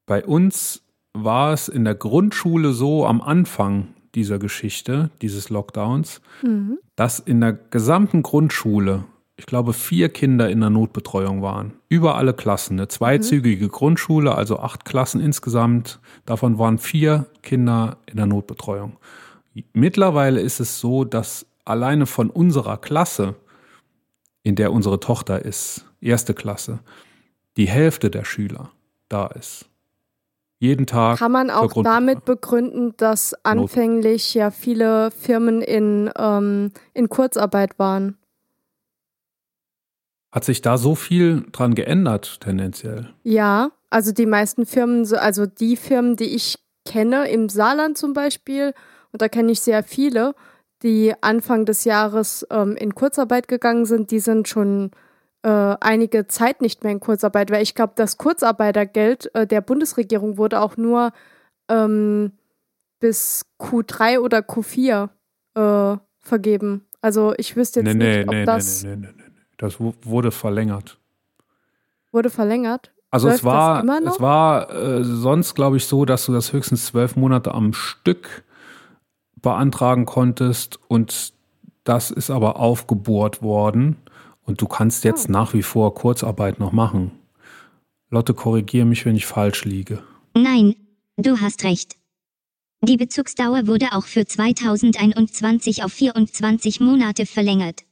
Speaker 1: Bei uns war es in der Grundschule so am Anfang dieser Geschichte, dieses Lockdowns, mhm. dass in der gesamten Grundschule, ich glaube, vier Kinder in der Notbetreuung waren. Über alle Klassen. Eine zweizügige mhm. Grundschule, also acht Klassen insgesamt. Davon waren vier Kinder in der Notbetreuung. Mittlerweile ist es so, dass alleine von unserer Klasse, in der unsere Tochter ist, erste Klasse, die Hälfte der Schüler da ist. Jeden Tag.
Speaker 2: Kann man auch damit begründen, dass anfänglich ja viele Firmen in, ähm, in Kurzarbeit waren?
Speaker 1: Hat sich da so viel dran geändert, tendenziell?
Speaker 2: Ja, also die meisten Firmen, also die Firmen, die ich kenne, im Saarland zum Beispiel, und da kenne ich sehr viele, die Anfang des Jahres ähm, in Kurzarbeit gegangen sind. Die sind schon äh, einige Zeit nicht mehr in Kurzarbeit, weil ich glaube, das Kurzarbeitergeld äh, der Bundesregierung wurde auch nur ähm, bis Q3 oder Q4 äh, vergeben. Also ich wüsste jetzt nee, nicht, ob
Speaker 1: nee,
Speaker 2: das.
Speaker 1: Nee, nee, nee, nee. Das wurde verlängert.
Speaker 2: Wurde verlängert?
Speaker 1: Also Läuft es war, es war äh, sonst, glaube ich, so, dass du das höchstens zwölf Monate am Stück beantragen konntest und das ist aber aufgebohrt worden und du kannst jetzt oh. nach wie vor Kurzarbeit noch machen. Lotte, korrigiere mich, wenn ich falsch liege.
Speaker 3: Nein, du hast recht. Die Bezugsdauer wurde auch für 2021 auf 24 Monate verlängert.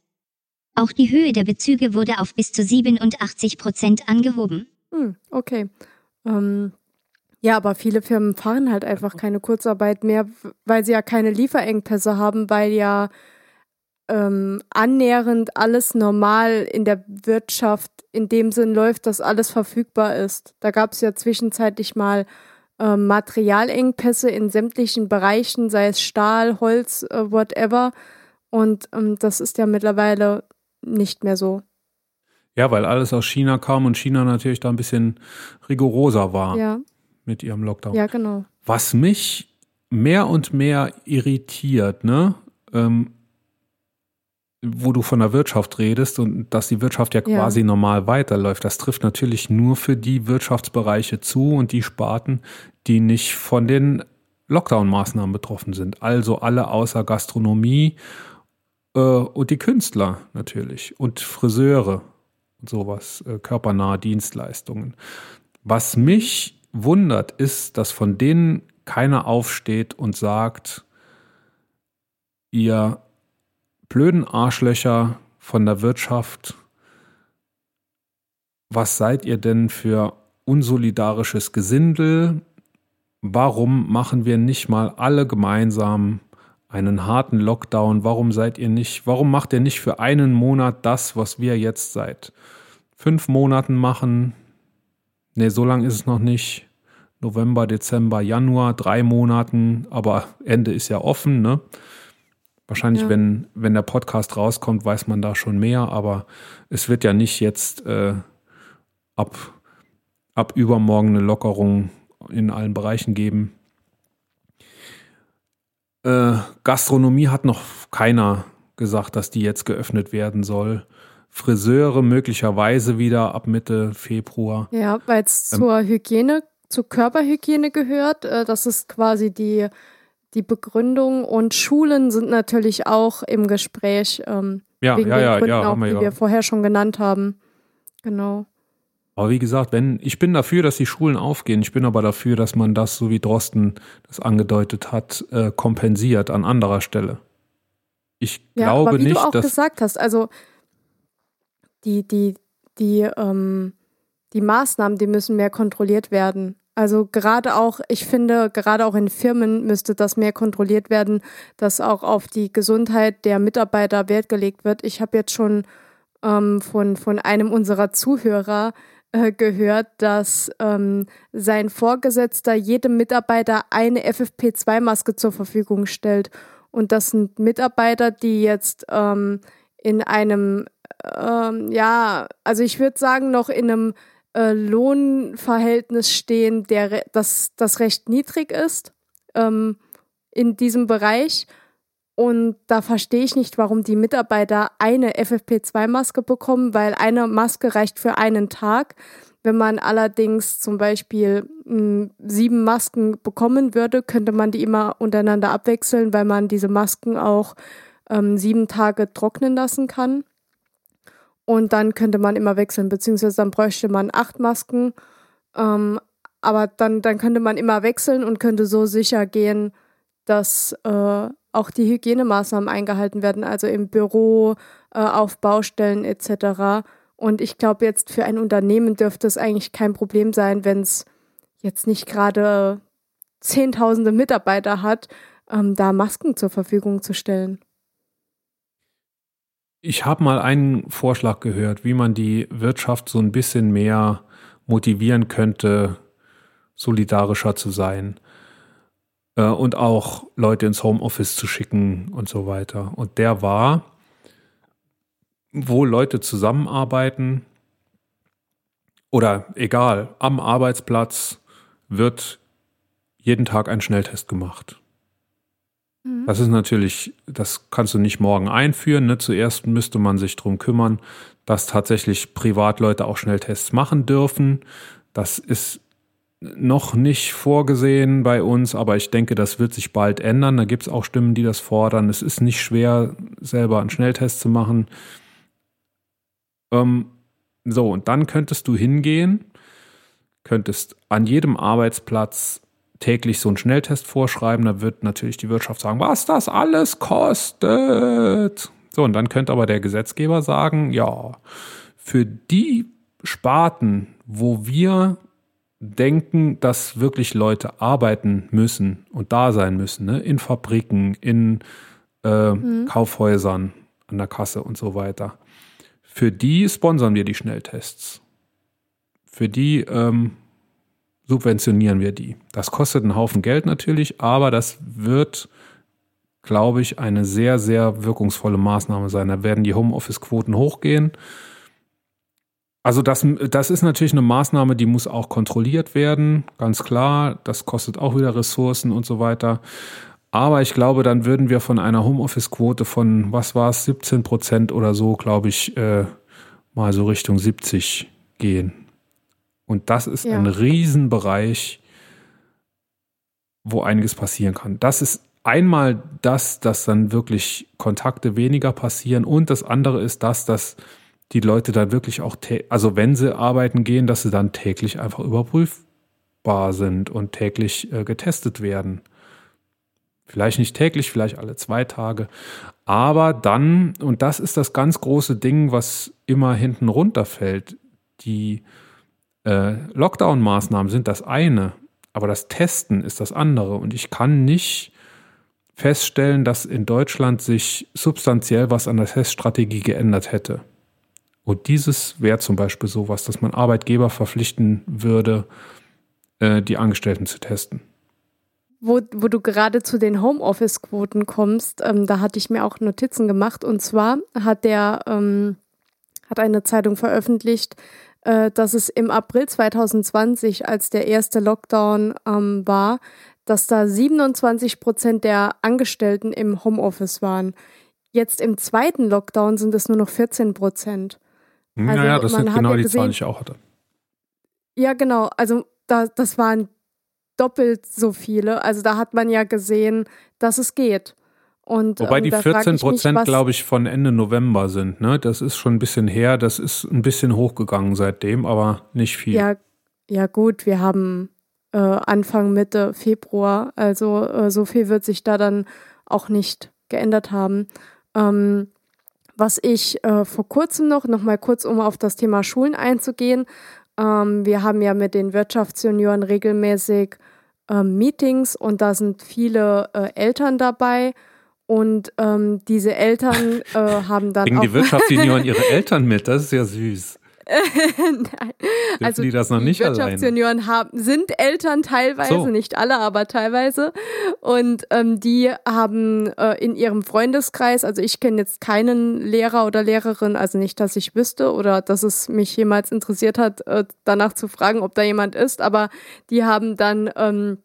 Speaker 3: Auch die Höhe der Bezüge wurde auf bis zu 87 Prozent angehoben.
Speaker 2: Hm, okay. Ähm, ja, aber viele Firmen fahren halt einfach keine Kurzarbeit mehr, weil sie ja keine Lieferengpässe haben, weil ja ähm, annähernd alles normal in der Wirtschaft in dem Sinn läuft, dass alles verfügbar ist. Da gab es ja zwischenzeitlich mal ähm, Materialengpässe in sämtlichen Bereichen, sei es Stahl, Holz, äh, whatever. Und ähm, das ist ja mittlerweile nicht mehr so.
Speaker 1: Ja, weil alles aus China kam und China natürlich da ein bisschen rigoroser war.
Speaker 2: Ja
Speaker 1: mit ihrem Lockdown.
Speaker 2: Ja, genau.
Speaker 1: Was mich mehr und mehr irritiert, ne? Ähm, wo du von der Wirtschaft redest und dass die Wirtschaft ja quasi ja. normal weiterläuft. Das trifft natürlich nur für die Wirtschaftsbereiche zu und die Sparten, die nicht von den Lockdown-Maßnahmen betroffen sind. Also alle außer Gastronomie äh, und die Künstler natürlich und Friseure und sowas, äh, körpernahe Dienstleistungen. Was mich wundert, ist, dass von denen keiner aufsteht und sagt, ihr blöden Arschlöcher von der Wirtschaft, was seid ihr denn für unsolidarisches Gesindel? Warum machen wir nicht mal alle gemeinsam einen harten Lockdown? Warum seid ihr nicht, warum macht ihr nicht für einen Monat das, was wir jetzt seit fünf Monaten machen? Nee, so lang ist es noch nicht. November, Dezember, Januar, drei Monaten, aber Ende ist ja offen, ne? Wahrscheinlich, ja. wenn, wenn der Podcast rauskommt, weiß man da schon mehr, aber es wird ja nicht jetzt äh, ab, ab übermorgen eine Lockerung in allen Bereichen geben. Äh, Gastronomie hat noch keiner gesagt, dass die jetzt geöffnet werden soll. Friseure möglicherweise wieder ab Mitte Februar.
Speaker 2: Ja, weil es ähm, zur Hygiene, zur Körperhygiene gehört. Äh, das ist quasi die, die Begründung. Und Schulen sind natürlich auch im Gespräch. Ähm,
Speaker 1: ja, wegen ja, den ja, Gründen ja,
Speaker 2: auch, wir die ja. wir vorher schon genannt haben. Genau.
Speaker 1: Aber wie gesagt, wenn, ich bin dafür, dass die Schulen aufgehen. Ich bin aber dafür, dass man das, so wie Drosten das angedeutet hat, äh, kompensiert an anderer Stelle. Ich ja, glaube aber wie nicht, du
Speaker 2: auch gesagt hast, also die, die, die, ähm, die Maßnahmen, die müssen mehr kontrolliert werden. Also gerade auch, ich finde, gerade auch in Firmen müsste das mehr kontrolliert werden, dass auch auf die Gesundheit der Mitarbeiter Wert gelegt wird. Ich habe jetzt schon ähm, von, von einem unserer Zuhörer äh, gehört, dass ähm, sein Vorgesetzter jedem Mitarbeiter eine FFP2-Maske zur Verfügung stellt. Und das sind Mitarbeiter, die jetzt ähm, in einem, ähm, ja, also ich würde sagen, noch in einem äh, Lohnverhältnis stehen, der das, das recht niedrig ist ähm, in diesem Bereich. Und da verstehe ich nicht, warum die Mitarbeiter eine FFP2-Maske bekommen, weil eine Maske reicht für einen Tag. Wenn man allerdings zum Beispiel mh, hm, sieben Masken bekommen würde, könnte man die immer untereinander abwechseln, weil man diese Masken auch ähm, sieben Tage trocknen lassen kann. Und dann könnte man immer wechseln, beziehungsweise dann bräuchte man acht Masken. Ähm, aber dann, dann könnte man immer wechseln und könnte so sicher gehen, dass äh, auch die Hygienemaßnahmen eingehalten werden, also im Büro, äh, auf Baustellen etc. Und ich glaube, jetzt für ein Unternehmen dürfte es eigentlich kein Problem sein, wenn es jetzt nicht gerade Zehntausende Mitarbeiter hat, ähm, da Masken zur Verfügung zu stellen.
Speaker 1: Ich habe mal einen Vorschlag gehört, wie man die Wirtschaft so ein bisschen mehr motivieren könnte, solidarischer zu sein äh, und auch Leute ins Homeoffice zu schicken und so weiter. Und der war, wo Leute zusammenarbeiten oder egal, am Arbeitsplatz wird jeden Tag ein Schnelltest gemacht. Mhm. Das ist natürlich, das kannst du nicht morgen einführen. Ne? Zuerst müsste man sich darum kümmern, dass tatsächlich Privatleute auch Schnelltests machen dürfen. Das ist noch nicht vorgesehen bei uns, aber ich denke, das wird sich bald ändern. Da gibt es auch Stimmen, die das fordern. Es ist nicht schwer, selber einen Schnelltest zu machen. Ähm, so, und dann könntest du hingehen, könntest an jedem Arbeitsplatz täglich so einen Schnelltest vorschreiben. Da wird natürlich die Wirtschaft sagen, was das alles kostet. So, und dann könnte aber der Gesetzgeber sagen, ja, für die Sparten, wo wir denken, dass wirklich Leute arbeiten müssen und da sein müssen, ne? in Fabriken, in äh, mhm. Kaufhäusern, an der Kasse und so weiter. Für die sponsern wir die Schnelltests. Für die ähm, subventionieren wir die. Das kostet einen Haufen Geld natürlich, aber das wird, glaube ich, eine sehr, sehr wirkungsvolle Maßnahme sein. Da werden die Homeoffice-Quoten hochgehen. Also das, das ist natürlich eine Maßnahme, die muss auch kontrolliert werden, ganz klar. Das kostet auch wieder Ressourcen und so weiter. Aber ich glaube, dann würden wir von einer Homeoffice-Quote von, was war es, 17 Prozent oder so, glaube ich, äh, mal so Richtung 70 gehen. Und das ist ja. ein Riesenbereich, wo einiges passieren kann. Das ist einmal das, dass dann wirklich Kontakte weniger passieren und das andere ist das, dass die Leute dann wirklich auch, also wenn sie arbeiten gehen, dass sie dann täglich einfach überprüfbar sind und täglich äh, getestet werden. Vielleicht nicht täglich, vielleicht alle zwei Tage. Aber dann, und das ist das ganz große Ding, was immer hinten runterfällt, die äh, Lockdown-Maßnahmen sind das eine, aber das Testen ist das andere. Und ich kann nicht feststellen, dass in Deutschland sich substanziell was an der Teststrategie geändert hätte. Und dieses wäre zum Beispiel sowas, dass man Arbeitgeber verpflichten würde, äh, die Angestellten zu testen.
Speaker 2: Wo, wo du gerade zu den Homeoffice-Quoten kommst, ähm, da hatte ich mir auch Notizen gemacht. Und zwar hat der ähm, hat eine Zeitung veröffentlicht, äh, dass es im April 2020, als der erste Lockdown ähm, war, dass da 27 Prozent der Angestellten im Homeoffice waren. Jetzt im zweiten Lockdown sind es nur noch 14 Prozent.
Speaker 1: Also naja, das sind genau ja die Zahlen, die ich auch hatte.
Speaker 2: Ja, genau. Also da, das waren doppelt so viele. Also da hat man ja gesehen, dass es geht. Und,
Speaker 1: Wobei ähm, die 14 Prozent, glaube ich, von Ende November sind. Ne? Das ist schon ein bisschen her. Das ist ein bisschen hochgegangen seitdem, aber nicht viel.
Speaker 2: Ja, ja gut, wir haben äh, Anfang, Mitte Februar. Also äh, so viel wird sich da dann auch nicht geändert haben. Ähm, was ich äh, vor kurzem noch, noch mal kurz, um auf das Thema Schulen einzugehen. Ähm, wir haben ja mit den Wirtschaftsjunioren regelmäßig ähm, Meetings und da sind viele äh, Eltern dabei. Und ähm, diese Eltern äh, (laughs) haben dann.
Speaker 1: Bringen die Wirtschaftsjunioren (laughs) ihre Eltern mit, das ist ja süß. Nein. also die das noch nicht
Speaker 2: Wirtschaftsjunioren haben, sind Eltern teilweise, so. nicht alle, aber teilweise. Und ähm, die haben äh, in ihrem Freundeskreis, also ich kenne jetzt keinen Lehrer oder Lehrerin, also nicht, dass ich wüsste oder dass es mich jemals interessiert hat, äh, danach zu fragen, ob da jemand ist, aber die haben dann ähm,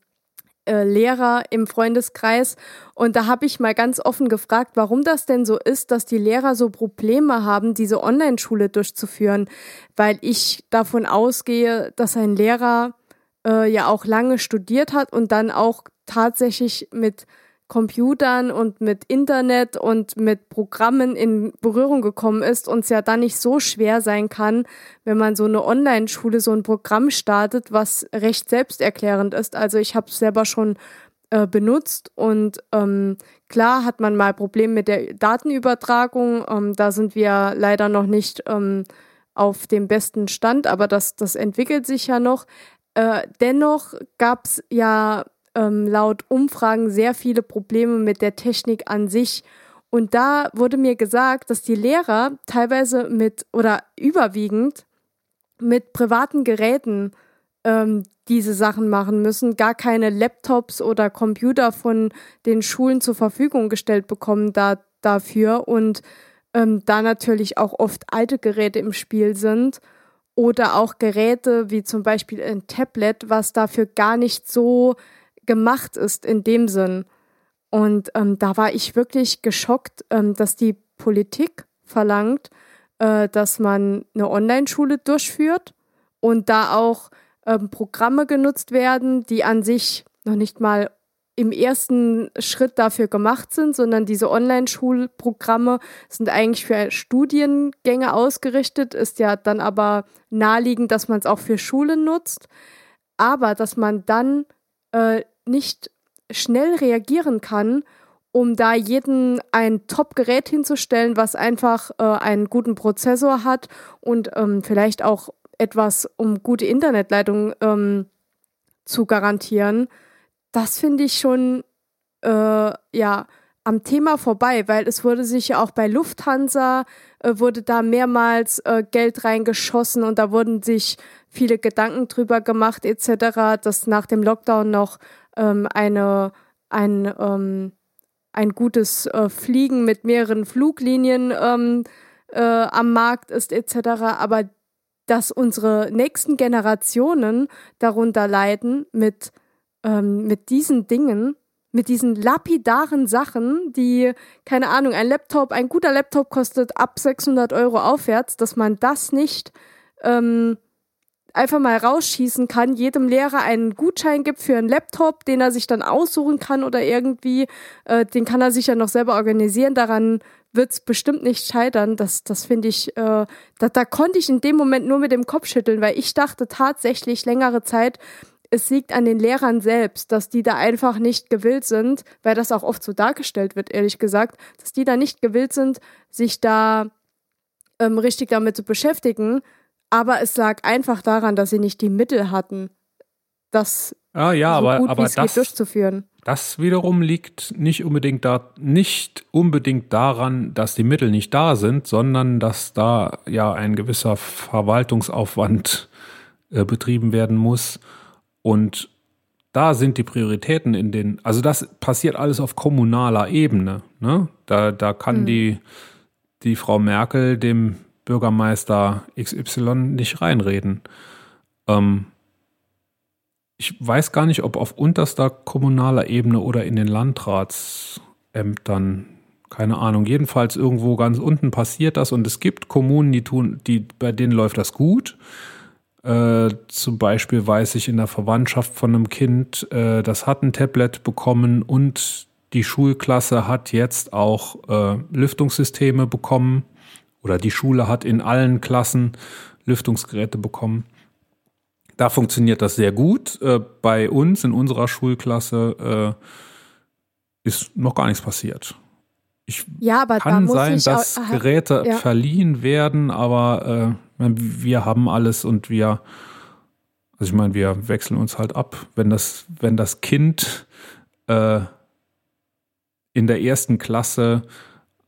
Speaker 2: äh, Lehrer im Freundeskreis. Und da habe ich mal ganz offen gefragt, warum das denn so ist, dass die Lehrer so Probleme haben, diese Online-Schule durchzuführen, weil ich davon ausgehe, dass ein Lehrer äh, ja auch lange studiert hat und dann auch tatsächlich mit Computern und mit Internet und mit Programmen in Berührung gekommen ist und es ja dann nicht so schwer sein kann, wenn man so eine Online-Schule so ein Programm startet, was recht selbsterklärend ist. Also ich habe es selber schon äh, benutzt und ähm, klar hat man mal Probleme mit der Datenübertragung. Ähm, da sind wir leider noch nicht ähm, auf dem besten Stand, aber das, das entwickelt sich ja noch. Äh, dennoch gab es ja ähm, laut Umfragen sehr viele Probleme mit der Technik an sich. Und da wurde mir gesagt, dass die Lehrer teilweise mit oder überwiegend mit privaten Geräten ähm, diese Sachen machen müssen, gar keine Laptops oder Computer von den Schulen zur Verfügung gestellt bekommen da, dafür und ähm, da natürlich auch oft alte Geräte im Spiel sind oder auch Geräte wie zum Beispiel ein Tablet, was dafür gar nicht so gemacht ist in dem Sinn. Und ähm, da war ich wirklich geschockt, ähm, dass die Politik verlangt, äh, dass man eine Online-Schule durchführt und da auch ähm, Programme genutzt werden, die an sich noch nicht mal im ersten Schritt dafür gemacht sind, sondern diese Online-Schulprogramme sind eigentlich für Studiengänge ausgerichtet, ist ja dann aber naheliegend, dass man es auch für Schulen nutzt, aber dass man dann äh, nicht schnell reagieren kann, um da jeden ein Top-Gerät hinzustellen, was einfach äh, einen guten Prozessor hat und ähm, vielleicht auch etwas, um gute Internetleitung ähm, zu garantieren, das finde ich schon äh, ja am Thema vorbei, weil es wurde sich ja auch bei Lufthansa äh, wurde da mehrmals äh, Geld reingeschossen und da wurden sich viele Gedanken drüber gemacht etc., dass nach dem Lockdown noch ähm, eine, ein, ähm, ein gutes äh, Fliegen mit mehreren Fluglinien ähm, äh, am Markt ist etc. Aber dass unsere nächsten Generationen darunter leiden mit, ähm, mit diesen Dingen, mit diesen lapidaren Sachen, die, keine Ahnung, ein Laptop, ein guter Laptop kostet ab 600 Euro aufwärts, dass man das nicht ähm, einfach mal rausschießen kann, jedem Lehrer einen Gutschein gibt für einen Laptop, den er sich dann aussuchen kann oder irgendwie, äh, den kann er sich ja noch selber organisieren. Daran wird es bestimmt nicht scheitern. Das, das finde ich, äh, da, da konnte ich in dem Moment nur mit dem Kopf schütteln, weil ich dachte tatsächlich längere Zeit, es liegt an den Lehrern selbst, dass die da einfach nicht gewillt sind, weil das auch oft so dargestellt wird, ehrlich gesagt, dass die da nicht gewillt sind, sich da ähm, richtig damit zu beschäftigen, aber es lag einfach daran, dass sie nicht die Mittel hatten, das
Speaker 1: ah, ja, so aber,
Speaker 2: gut
Speaker 1: aber
Speaker 2: das, durchzuführen.
Speaker 1: Das wiederum liegt nicht unbedingt da, nicht unbedingt daran, dass die Mittel nicht da sind, sondern dass da ja ein gewisser Verwaltungsaufwand äh, betrieben werden muss. Und da sind die Prioritäten in den, also das passiert alles auf kommunaler Ebene. Ne? Da, da kann mhm. die, die Frau Merkel dem Bürgermeister XY nicht reinreden. Ähm, ich weiß gar nicht, ob auf unterster kommunaler Ebene oder in den Landratsämtern, keine Ahnung, jedenfalls irgendwo ganz unten passiert das und es gibt Kommunen, die tun, die, bei denen läuft das gut. Äh, zum Beispiel weiß ich in der Verwandtschaft von einem Kind, äh, das hat ein Tablet bekommen und die Schulklasse hat jetzt auch äh, Lüftungssysteme bekommen oder die Schule hat in allen Klassen Lüftungsgeräte bekommen. Da funktioniert das sehr gut. Äh, bei uns in unserer Schulklasse äh, ist noch gar nichts passiert. Ich
Speaker 2: ja, aber
Speaker 1: kann sein, dass
Speaker 2: auch,
Speaker 1: Geräte
Speaker 2: ja.
Speaker 1: verliehen werden, aber äh, wir haben alles und wir, also ich meine, wir wechseln uns halt ab. Wenn das, wenn das Kind äh, in der ersten Klasse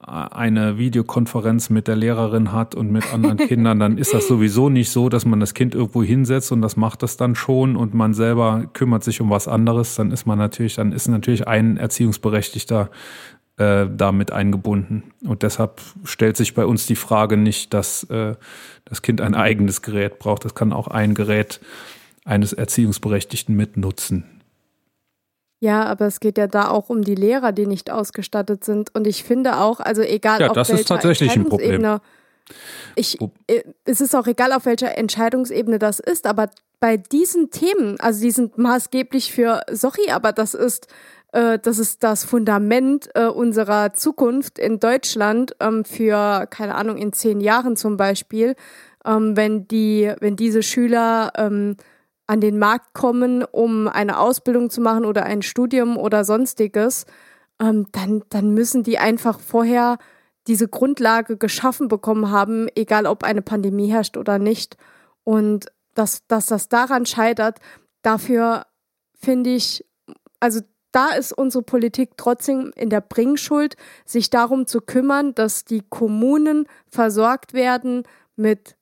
Speaker 1: eine Videokonferenz mit der Lehrerin hat und mit anderen Kindern, dann ist das sowieso nicht so, dass man das Kind irgendwo hinsetzt und das macht das dann schon und man selber kümmert sich um was anderes. Dann ist man natürlich, dann ist natürlich ein Erziehungsberechtigter äh, damit eingebunden. Und deshalb stellt sich bei uns die Frage nicht, dass äh, das Kind ein eigenes Gerät braucht. Das kann auch ein Gerät eines Erziehungsberechtigten mitnutzen.
Speaker 2: Ja, aber es geht ja da auch um die Lehrer, die nicht ausgestattet sind. Und ich finde auch, also egal
Speaker 1: Ja,
Speaker 2: auf
Speaker 1: das
Speaker 2: welcher
Speaker 1: ist tatsächlich ein Problem.
Speaker 2: Entscheidungsebene- Ich, äh, es ist auch egal, auf welcher Entscheidungsebene das ist, aber bei diesen Themen, also die sind maßgeblich für, sorry, aber das ist, äh, das ist das Fundament äh, unserer Zukunft in Deutschland ähm, für, keine Ahnung, in zehn Jahren zum Beispiel, ähm, wenn die, wenn diese Schüler ähm, an den Markt kommen, um eine Ausbildung zu machen oder ein Studium oder sonstiges, ähm, dann, dann müssen die einfach vorher diese Grundlage geschaffen bekommen haben, egal ob eine Pandemie herrscht oder nicht. Und dass, dass das daran scheitert, dafür finde ich, also da ist unsere Politik trotzdem in der Bringschuld, sich darum zu kümmern, dass die Kommunen versorgt werden mit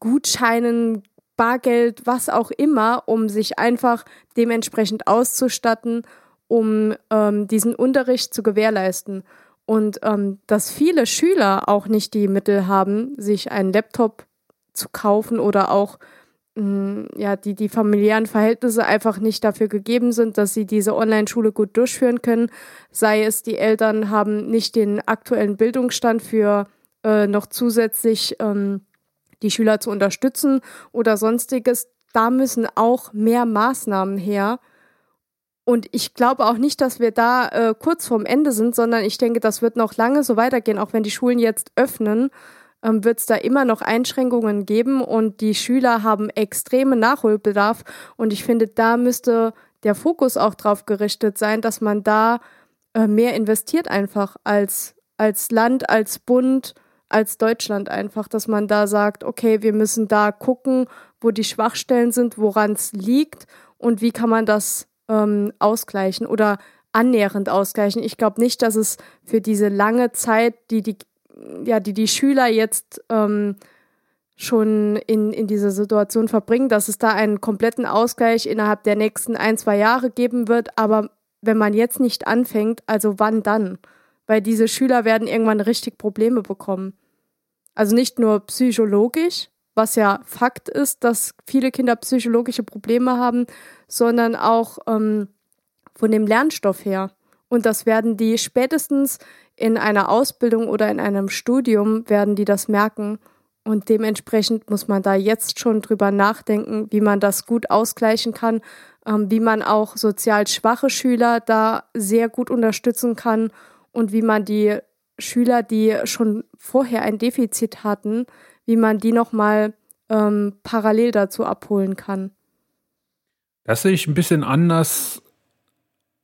Speaker 2: Gutscheinen, Bargeld, was auch immer, um sich einfach dementsprechend auszustatten, um ähm, diesen Unterricht zu gewährleisten. Und ähm, dass viele Schüler auch nicht die Mittel haben, sich einen Laptop zu kaufen oder auch mh, ja, die, die familiären Verhältnisse einfach nicht dafür gegeben sind, dass sie diese Online-Schule gut durchführen können. Sei es, die Eltern haben nicht den aktuellen Bildungsstand für äh, noch zusätzlich ähm, die Schüler zu unterstützen oder sonstiges. Da müssen auch mehr Maßnahmen her. Und ich glaube auch nicht, dass wir da äh, kurz vorm Ende sind, sondern ich denke, das wird noch lange so weitergehen. Auch wenn die Schulen jetzt öffnen, ähm, wird es da immer noch Einschränkungen geben und die Schüler haben extreme Nachholbedarf. Und ich finde, da müsste der Fokus auch drauf gerichtet sein, dass man da äh, mehr investiert einfach als, als Land, als Bund, als Deutschland einfach, dass man da sagt, okay, wir müssen da gucken, wo die Schwachstellen sind, woran es liegt und wie kann man das ähm, ausgleichen oder annähernd ausgleichen. Ich glaube nicht, dass es für diese lange Zeit, die die, ja, die, die Schüler jetzt ähm, schon in, in dieser Situation verbringen, dass es da einen kompletten Ausgleich innerhalb der nächsten ein, zwei Jahre geben wird. Aber wenn man jetzt nicht anfängt, also wann dann? Weil diese Schüler werden irgendwann richtig Probleme bekommen. Also nicht nur psychologisch, was ja Fakt ist, dass viele Kinder psychologische Probleme haben, sondern auch ähm, von dem Lernstoff her. Und das werden die spätestens in einer Ausbildung oder in einem Studium werden die das merken. Und dementsprechend muss man da jetzt schon drüber nachdenken, wie man das gut ausgleichen kann, ähm, wie man auch sozial schwache Schüler da sehr gut unterstützen kann und wie man die Schüler, die schon vorher ein Defizit hatten, wie man die nochmal ähm, parallel dazu abholen kann.
Speaker 1: Das sehe ich ein bisschen anders.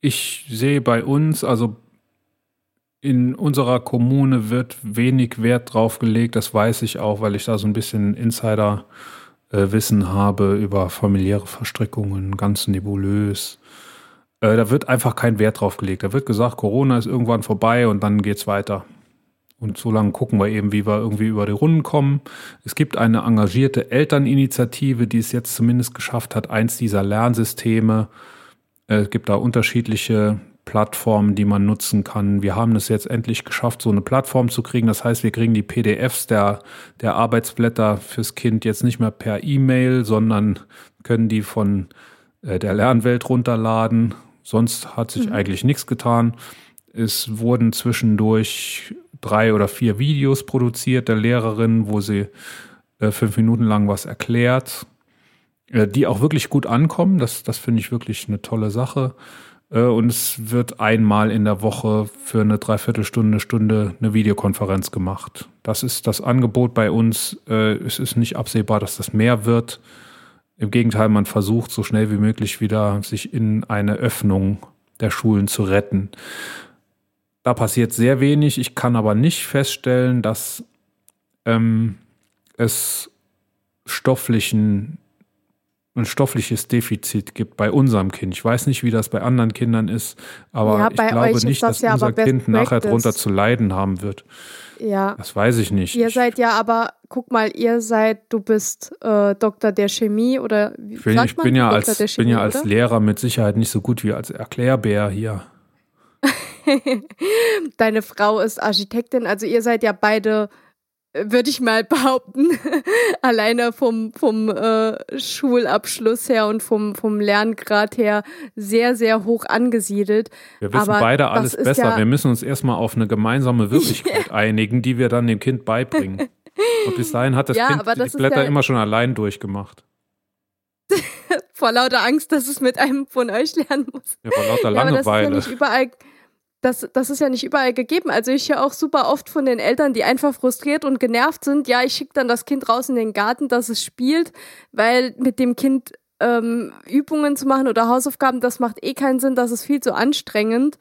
Speaker 1: Ich sehe bei uns, also in unserer Kommune wird wenig Wert drauf gelegt. Das weiß ich auch, weil ich da so ein bisschen Insider-Wissen habe über familiäre Verstrickungen, ganz nebulös. Äh, da wird einfach kein Wert drauf gelegt. Da wird gesagt, Corona ist irgendwann vorbei und dann geht's weiter. Und so lange gucken wir eben, wie wir irgendwie über die Runden kommen. Es gibt eine engagierte Elterninitiative, die es jetzt zumindest geschafft hat, eins dieser Lernsysteme. Äh, Es gibt da unterschiedliche Plattformen, die man nutzen kann. Wir haben es jetzt endlich geschafft, so eine Plattform zu kriegen. Das heißt, wir kriegen die PDFs der, der Arbeitsblätter fürs Kind jetzt nicht mehr per E-Mail, sondern können die von äh, der Lernwelt runterladen. Sonst hat sich mhm. eigentlich nichts getan. Es wurden zwischendurch drei oder vier Videos produziert der Lehrerin, wo sie äh, fünf Minuten lang was erklärt, äh, die auch wirklich gut ankommen. Das, das finde ich wirklich eine tolle Sache. Äh, und es wird einmal in der Woche für eine Dreiviertelstunde, eine Stunde eine Videokonferenz gemacht. Das ist das Angebot bei uns. Äh, es ist nicht absehbar, dass das mehr wird. Im Gegenteil, man versucht so schnell wie möglich wieder sich in eine Öffnung der Schulen zu retten. Da passiert sehr wenig. Ich kann aber nicht feststellen, dass ähm, es stofflichen ein stoffliches Defizit gibt bei unserem Kind. Ich weiß nicht, wie das bei anderen Kindern ist, aber ja, ich glaube nicht, das dass ja unser Kind nachher drunter zu leiden haben wird. Ja. Das weiß ich nicht.
Speaker 2: Ihr seid ja aber, guck mal, ihr seid, du bist äh, Doktor der Chemie oder wie
Speaker 1: ich bin, ich bin ja als, Chemie, bin ja als Lehrer mit Sicherheit nicht so gut wie als Erklärbär hier. (laughs)
Speaker 2: Deine Frau ist Architektin, also ihr seid ja beide würde ich mal (laughs) behaupten, (laughs) alleine vom, vom äh, Schulabschluss her und vom, vom Lerngrad her sehr, sehr hoch angesiedelt.
Speaker 1: Wir wissen Aber beide alles besser. Ja wir müssen uns erstmal auf eine gemeinsame Wirklichkeit einigen, die wir dann dem Kind beibringen. Und bis dahin hat das ja, Kind die Blätter ja immer schon allein durchgemacht. (laughs)
Speaker 2: vor lauter Angst, dass es mit einem von euch lernen muss.
Speaker 1: Ja, vor lauter Langeweile. Ja,
Speaker 2: das ist ja nicht überall das, das ist ja nicht überall gegeben. Also ich höre auch super oft von den Eltern, die einfach frustriert und genervt sind. Ja, ich schicke dann das Kind raus in den Garten, dass es spielt, weil mit dem Kind ähm, Übungen zu machen oder Hausaufgaben, das macht eh keinen Sinn, das ist viel zu anstrengend.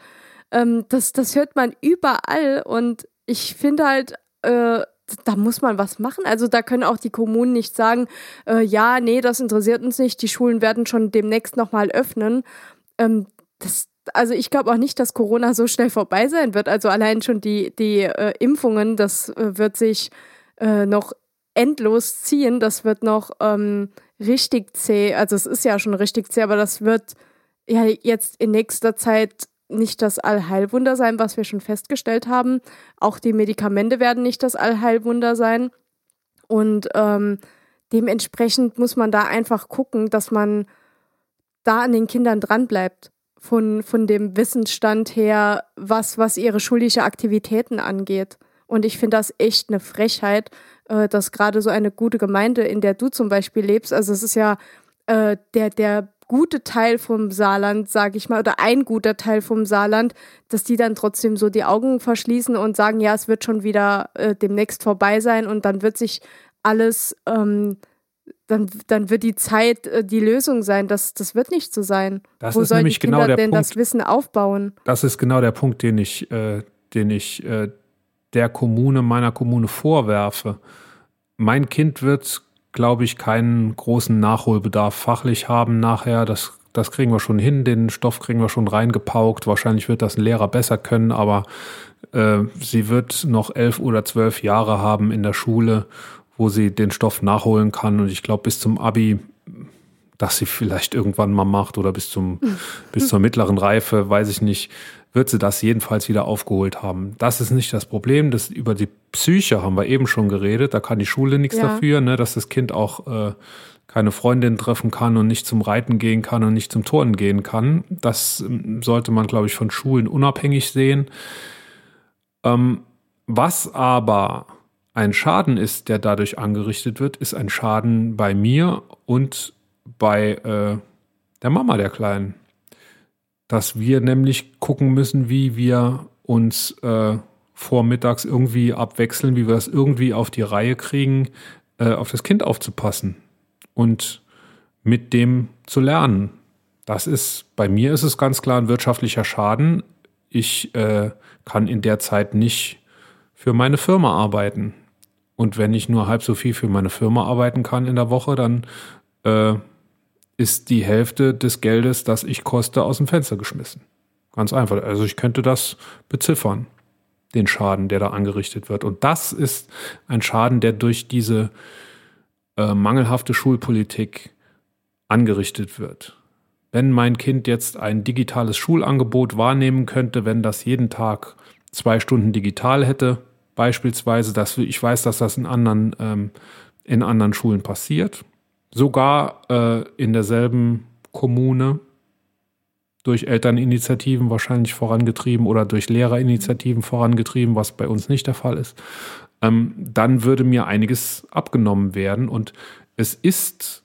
Speaker 2: Ähm, das, das hört man überall und ich finde halt, äh, da muss man was machen. Also da können auch die Kommunen nicht sagen, äh, ja, nee, das interessiert uns nicht, die Schulen werden schon demnächst nochmal öffnen. Ähm, das, also ich glaube auch nicht, dass Corona so schnell vorbei sein wird. Also allein schon die, die äh, Impfungen, das äh, wird sich äh, noch endlos ziehen. Das wird noch ähm, richtig zäh. Also es ist ja schon richtig zäh, aber das wird ja jetzt in nächster Zeit nicht das Allheilwunder sein, was wir schon festgestellt haben. Auch die Medikamente werden nicht das Allheilwunder sein. Und ähm, dementsprechend muss man da einfach gucken, dass man da an den Kindern dranbleibt von, von dem Wissensstand her, was, was ihre schulische Aktivitäten angeht. Und ich finde das echt eine Frechheit, äh, dass gerade so eine gute Gemeinde, in der du zum Beispiel lebst, also es ist ja äh, der, der gute Teil vom Saarland, sage ich mal, oder ein guter Teil vom Saarland, dass die dann trotzdem so die Augen verschließen und sagen, ja, es wird schon wieder äh, demnächst vorbei sein und dann wird sich alles ähm, dann, dann wird die Zeit äh, die Lösung sein. Das, das wird nicht so sein.
Speaker 1: Das Wo ist sollen nämlich die genau Kinder genau der
Speaker 2: denn
Speaker 1: Punkt,
Speaker 2: das Wissen aufbauen?
Speaker 1: Das ist genau der Punkt, den ich, äh, den ich äh, der Kommune, meiner Kommune vorwerfe. Mein Kind wird, glaube ich, keinen großen Nachholbedarf fachlich haben nachher. Das, das kriegen wir schon hin. Den Stoff kriegen wir schon reingepaukt. Wahrscheinlich wird das ein Lehrer besser können, aber äh, sie wird noch elf oder zwölf Jahre haben in der Schule wo sie den Stoff nachholen kann. Und ich glaube, bis zum Abi, dass sie vielleicht irgendwann mal macht oder bis zum, bis zur mittleren Reife, weiß ich nicht, wird sie das jedenfalls wieder aufgeholt haben. Das ist nicht das Problem. Das, über die Psyche haben wir eben schon geredet. Da kann die Schule nichts ja. dafür, ne, dass das Kind auch äh, keine Freundin treffen kann und nicht zum Reiten gehen kann und nicht zum Turnen gehen kann. Das ähm, sollte man, glaube ich, von Schulen unabhängig sehen. Ähm, was aber ein Schaden ist, der dadurch angerichtet wird, ist ein Schaden bei mir und bei äh, der Mama der Kleinen. Dass wir nämlich gucken müssen, wie wir uns äh, vormittags irgendwie abwechseln, wie wir es irgendwie auf die Reihe kriegen, äh, auf das Kind aufzupassen und mit dem zu lernen. Das ist, bei mir ist es ganz klar ein wirtschaftlicher Schaden. Ich äh, kann in der Zeit nicht für meine Firma arbeiten. Und wenn ich nur halb so viel für meine Firma arbeiten kann in der Woche, dann äh, ist die Hälfte des Geldes, das ich koste, aus dem Fenster geschmissen. Ganz einfach. Also ich könnte das beziffern, den Schaden, der da angerichtet wird. Und das ist ein Schaden, der durch diese äh, mangelhafte Schulpolitik angerichtet wird. Wenn mein Kind jetzt ein digitales Schulangebot wahrnehmen könnte, wenn das jeden Tag zwei Stunden digital hätte, Beispielsweise, dass ich weiß, dass das in anderen, ähm, in anderen Schulen passiert. Sogar äh, in derselben Kommune durch Elterninitiativen wahrscheinlich vorangetrieben oder durch Lehrerinitiativen vorangetrieben, was bei uns nicht der Fall ist, ähm, dann würde mir einiges abgenommen werden. Und es ist,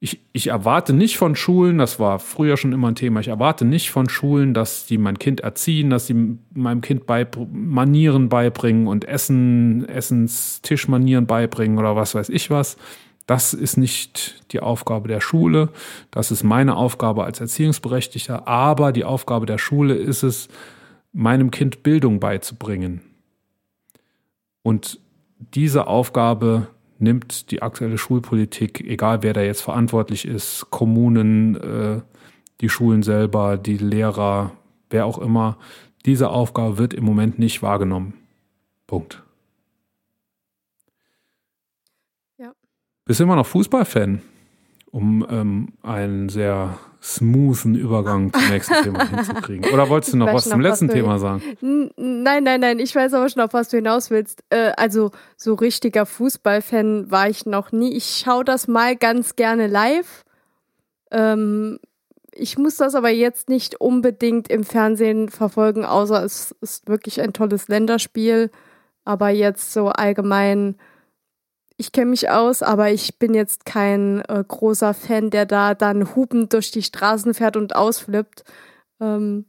Speaker 1: ich, ich erwarte nicht von Schulen, das war früher schon immer ein Thema, ich erwarte nicht von Schulen, dass die mein Kind erziehen, dass sie meinem Kind bei, Manieren beibringen und Essen, Essenstischmanieren beibringen oder was weiß ich was. Das ist nicht die Aufgabe der Schule, das ist meine Aufgabe als Erziehungsberechtigter, aber die Aufgabe der Schule ist es, meinem Kind Bildung beizubringen. Und diese Aufgabe nimmt die aktuelle Schulpolitik, egal wer da jetzt verantwortlich ist, Kommunen, äh, die Schulen selber, die Lehrer, wer auch immer, diese Aufgabe wird im Moment nicht wahrgenommen. Punkt. Bist du immer noch Fußballfan? Um ähm, einen sehr smoothen Übergang zum nächsten (laughs) Thema hinzukriegen. Oder wolltest du noch was zum letzten Thema sagen?
Speaker 2: Nein, nein, nein, ich weiß aber schon, auf was du hinaus willst. Äh, also so richtiger Fußballfan war ich noch nie. Ich schaue das mal ganz gerne live. Ähm, ich muss das aber jetzt nicht unbedingt im Fernsehen verfolgen, außer es ist wirklich ein tolles Länderspiel. Aber jetzt so allgemein ich kenne mich aus, aber ich bin jetzt kein äh, großer Fan, der da dann hupend durch die Straßen fährt und ausflippt. Ähm,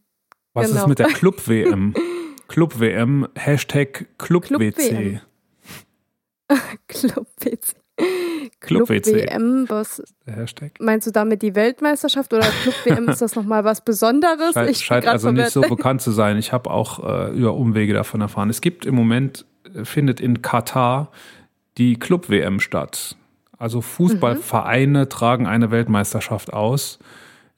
Speaker 1: Was genau. ist mit der Club-WM? (laughs) Club-WM, Hashtag Club-WC. (laughs)
Speaker 2: Club-WC. Club-WM, was
Speaker 1: Hashtag.
Speaker 2: meinst du damit die Weltmeisterschaft oder Club-WM ist das nochmal was Besonderes?
Speaker 1: Scheint, ich scheint also nicht so (laughs) bekannt zu sein. Ich habe auch äh, über Umwege davon erfahren. Es gibt im Moment, äh, findet in Katar die Club-WM statt. Also Fußballvereine mhm. tragen eine Weltmeisterschaft aus.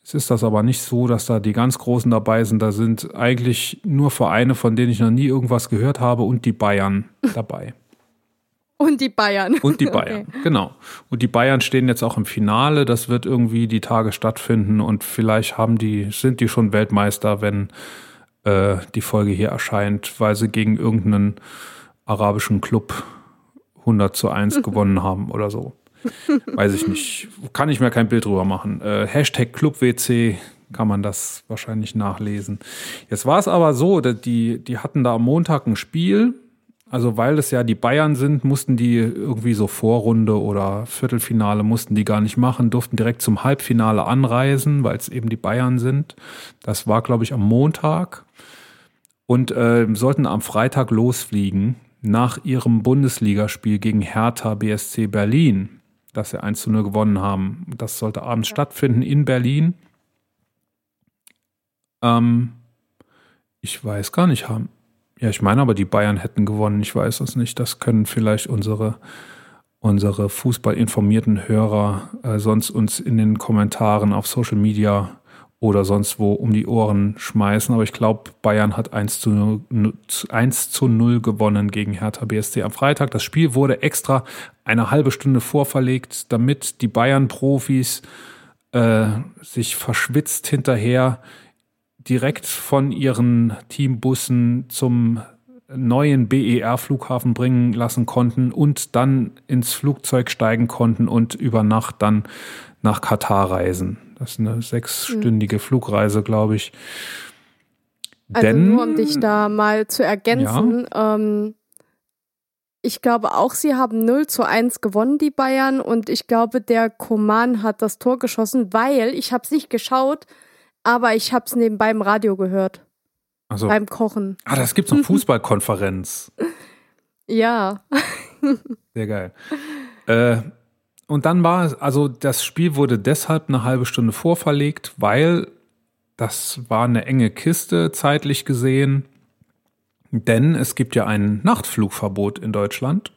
Speaker 1: Es ist das aber nicht so, dass da die ganz Großen dabei sind. Da sind eigentlich nur Vereine, von denen ich noch nie irgendwas gehört habe und die Bayern (laughs) dabei.
Speaker 2: Und die Bayern.
Speaker 1: Und die Bayern, okay. genau. Und die Bayern stehen jetzt auch im Finale. Das wird irgendwie die Tage stattfinden und vielleicht haben die, sind die schon Weltmeister, wenn äh, die Folge hier erscheint, weil sie gegen irgendeinen arabischen Club 100 zu 1 (laughs) gewonnen haben oder so. Weiß ich nicht. Kann ich mir kein Bild drüber machen. Äh, Hashtag ClubWC kann man das wahrscheinlich nachlesen. Jetzt war es aber so, die, die hatten da am Montag ein Spiel. Also weil es ja die Bayern sind, mussten die irgendwie so Vorrunde oder Viertelfinale mussten die gar nicht machen, durften direkt zum Halbfinale anreisen, weil es eben die Bayern sind. Das war, glaube ich, am Montag. Und äh, sollten am Freitag losfliegen nach ihrem Bundesligaspiel gegen Hertha BSC Berlin, das sie 1 zu 0 gewonnen haben. Das sollte abends stattfinden in Berlin. Ähm, ich weiß gar nicht, haben. Ja, ich meine aber, die Bayern hätten gewonnen. Ich weiß es nicht. Das können vielleicht unsere, unsere fußballinformierten Hörer äh, sonst uns in den Kommentaren auf Social Media oder sonst wo um die Ohren schmeißen. Aber ich glaube, Bayern hat 1 zu, 0, 1 zu 0 gewonnen gegen Hertha BSC am Freitag. Das Spiel wurde extra eine halbe Stunde vorverlegt, damit die Bayern-Profis äh, sich verschwitzt hinterher direkt von ihren Teambussen zum neuen BER-Flughafen bringen lassen konnten und dann ins Flugzeug steigen konnten und über Nacht dann nach Katar reisen. Das ist eine sechsstündige mhm. Flugreise, glaube ich.
Speaker 2: Also Denn, nur um dich da mal zu ergänzen, ja. ähm, ich glaube auch, sie haben 0 zu 1 gewonnen, die Bayern. Und ich glaube, der Koman hat das Tor geschossen, weil ich habe es nicht geschaut, aber ich habe es nebenbei im Radio gehört. Also, beim Kochen.
Speaker 1: Ah, das gibt es noch (laughs) Fußballkonferenz.
Speaker 2: ja.
Speaker 1: Sehr geil. Äh, und dann war es, also das Spiel wurde deshalb eine halbe Stunde vorverlegt, weil das war eine enge Kiste zeitlich gesehen. Denn es gibt ja ein Nachtflugverbot in Deutschland.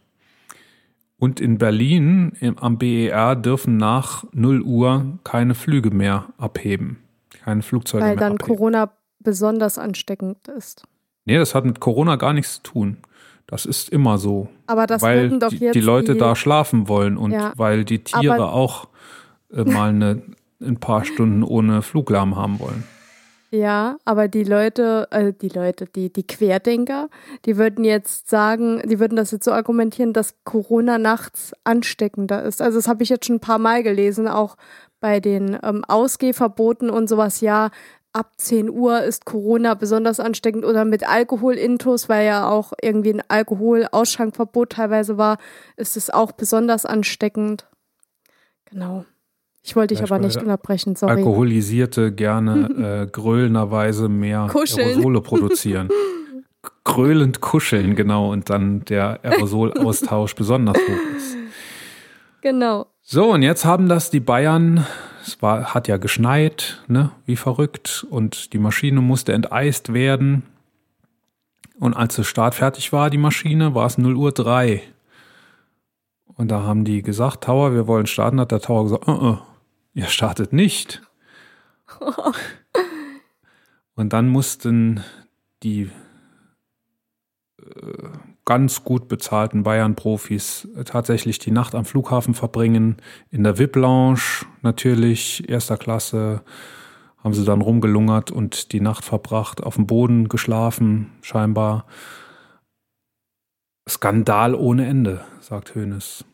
Speaker 1: Und in Berlin am BER dürfen nach 0 Uhr keine Flüge mehr abheben. Keine Flugzeuge
Speaker 2: Weil
Speaker 1: mehr
Speaker 2: dann abheben. Corona besonders ansteckend ist.
Speaker 1: Nee, das hat mit Corona gar nichts zu tun. Das ist immer so.
Speaker 2: Aber das
Speaker 1: weil
Speaker 2: doch
Speaker 1: die,
Speaker 2: jetzt
Speaker 1: die Leute die, da schlafen wollen und ja, weil die Tiere auch äh, mal eine, ein paar Stunden ohne Fluglärm haben wollen.
Speaker 2: Ja, aber die Leute, äh, die Leute, die, die Querdenker, die würden jetzt sagen, die würden das jetzt so argumentieren, dass Corona nachts ansteckender ist. Also das habe ich jetzt schon ein paar Mal gelesen, auch bei den ähm, Ausgehverboten und sowas, ja, ab 10 Uhr ist Corona besonders ansteckend oder mit Alkoholintus, weil ja auch irgendwie ein Alkoholausschenkverbot teilweise war, ist es auch besonders ansteckend. Genau. Ich wollte dich aber nicht unterbrechen, sorry.
Speaker 1: Alkoholisierte gerne (laughs) äh, grölenderweise mehr
Speaker 2: Kuscheln.
Speaker 1: Aerosole (laughs) produzieren. Gröhlend kuscheln, genau, und dann der Aerosolaustausch (laughs) besonders hoch ist.
Speaker 2: Genau.
Speaker 1: So, und jetzt haben das die Bayern, es war, hat ja geschneit, ne, wie verrückt, und die Maschine musste enteist werden. Und als der Start fertig war, die Maschine, war es 0 Uhr 3. Und da haben die gesagt, Tower, wir wollen starten, hat der Tower gesagt, uh -uh, ihr startet nicht. (laughs) Und dann mussten die äh, ganz gut bezahlten Bayern-Profis tatsächlich die Nacht am Flughafen verbringen. In der VIP-Lounge natürlich, erster Klasse, haben sie dann rumgelungert und die Nacht verbracht, auf dem Boden geschlafen, scheinbar. Skandal ohne Ende, sagt Hoeneß.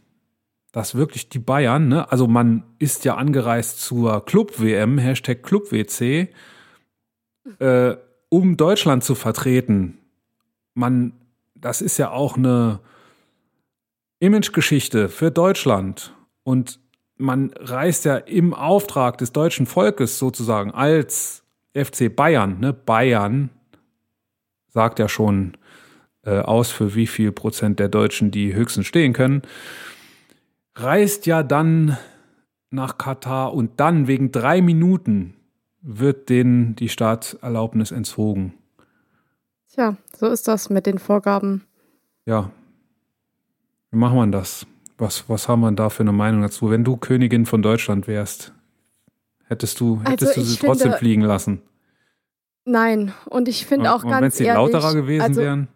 Speaker 1: Dass wirklich die Bayern, ne, also man ist ja angereist zur Club-WM, Hashtag Club-WC, äh, um Deutschland zu vertreten. Man das ist ja auch eine Imagegeschichte für Deutschland. Und man reist ja im Auftrag des deutschen Volkes sozusagen als FC Bayern, ne? Bayern sagt ja schon äh, aus, für wie viel Prozent der Deutschen die höchstens stehen können, reist ja dann nach Katar und dann wegen drei Minuten wird denen die Starterlaubnis entzogen.
Speaker 2: Tja, so ist das mit den Vorgaben.
Speaker 1: Ja. Wie macht man das? Was, was haben wir da für eine Meinung dazu? Wenn du Königin von Deutschland wärst, hättest du, hättest also du sie finde, trotzdem fliegen lassen?
Speaker 2: Nein, und ich finde auch und ganz
Speaker 1: wenn sie lauterer gewesen
Speaker 2: also,
Speaker 1: wären?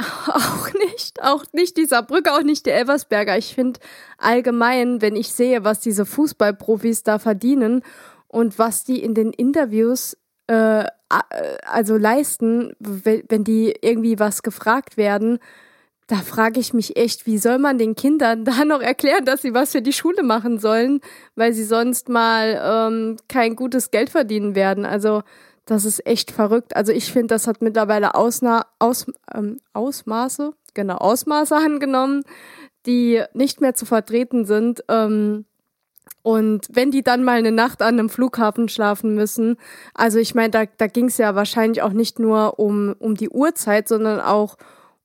Speaker 1: (laughs)
Speaker 2: Auch nicht, auch nicht dieser Brücke, auch nicht der Elversberger. Ich finde allgemein, wenn ich sehe, was diese Fußballprofis da verdienen und was die in den Interviews äh, also leisten, wenn die irgendwie was gefragt werden, da frage ich mich echt, wie soll man den Kindern (laughs) da noch erklären, dass sie was für die Schule machen sollen, weil sie sonst mal ähm, kein gutes Geld verdienen werden. Also das ist echt verrückt. Also ich finde, das hat mittlerweile Ausna Aus ähm, Ausmaße, genau, Ausmaße (laughs) angenommen, die nicht mehr zu vertreten sind. Ähm, und wenn die dann mal eine Nacht an einem Flughafen schlafen müssen, also ich meine, da, da ging es ja wahrscheinlich auch nicht nur um, um die Uhrzeit, sondern auch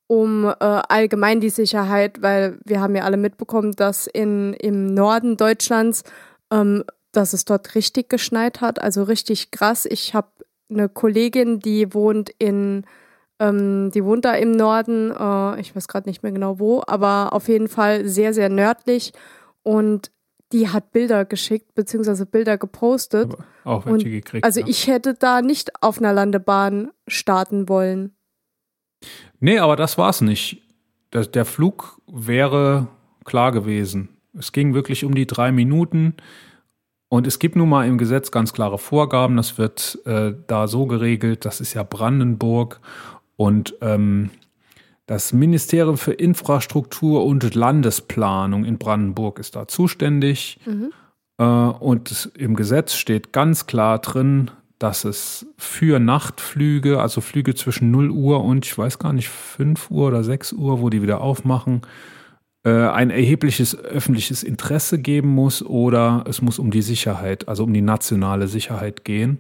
Speaker 2: um äh, allgemein die Sicherheit, weil wir haben ja alle mitbekommen, dass in, im Norden Deutschlands, ähm, dass es dort richtig geschneit hat, also richtig krass. Ich habe eine Kollegin, die wohnt in, ähm, die wohnt da im Norden, äh, ich weiß gerade nicht mehr genau wo, aber auf jeden Fall sehr, sehr nördlich. Und die hat Bilder geschickt, beziehungsweise Bilder gepostet.
Speaker 1: Aber auch welche gekriegt.
Speaker 2: Also ja. ich hätte da nicht auf einer Landebahn starten wollen.
Speaker 1: Nee, aber das war's nicht. Der, der Flug wäre klar gewesen. Es ging wirklich um die drei Minuten. Und es gibt nun mal im Gesetz ganz klare Vorgaben. Das wird äh, da so geregelt. Das ist ja Brandenburg. Und ähm, das Ministerium für Infrastruktur und Landesplanung in Brandenburg ist da zuständig. Mhm. Äh, und im Gesetz steht ganz klar drin, dass es für Nachtflüge, also Flüge zwischen 0 Uhr und ich weiß gar nicht, 5 Uhr oder 6 Uhr, wo die wieder aufmachen, äh, ein erhebliches öffentliches Interesse geben muss oder es muss um die Sicherheit, also um die nationale Sicherheit gehen.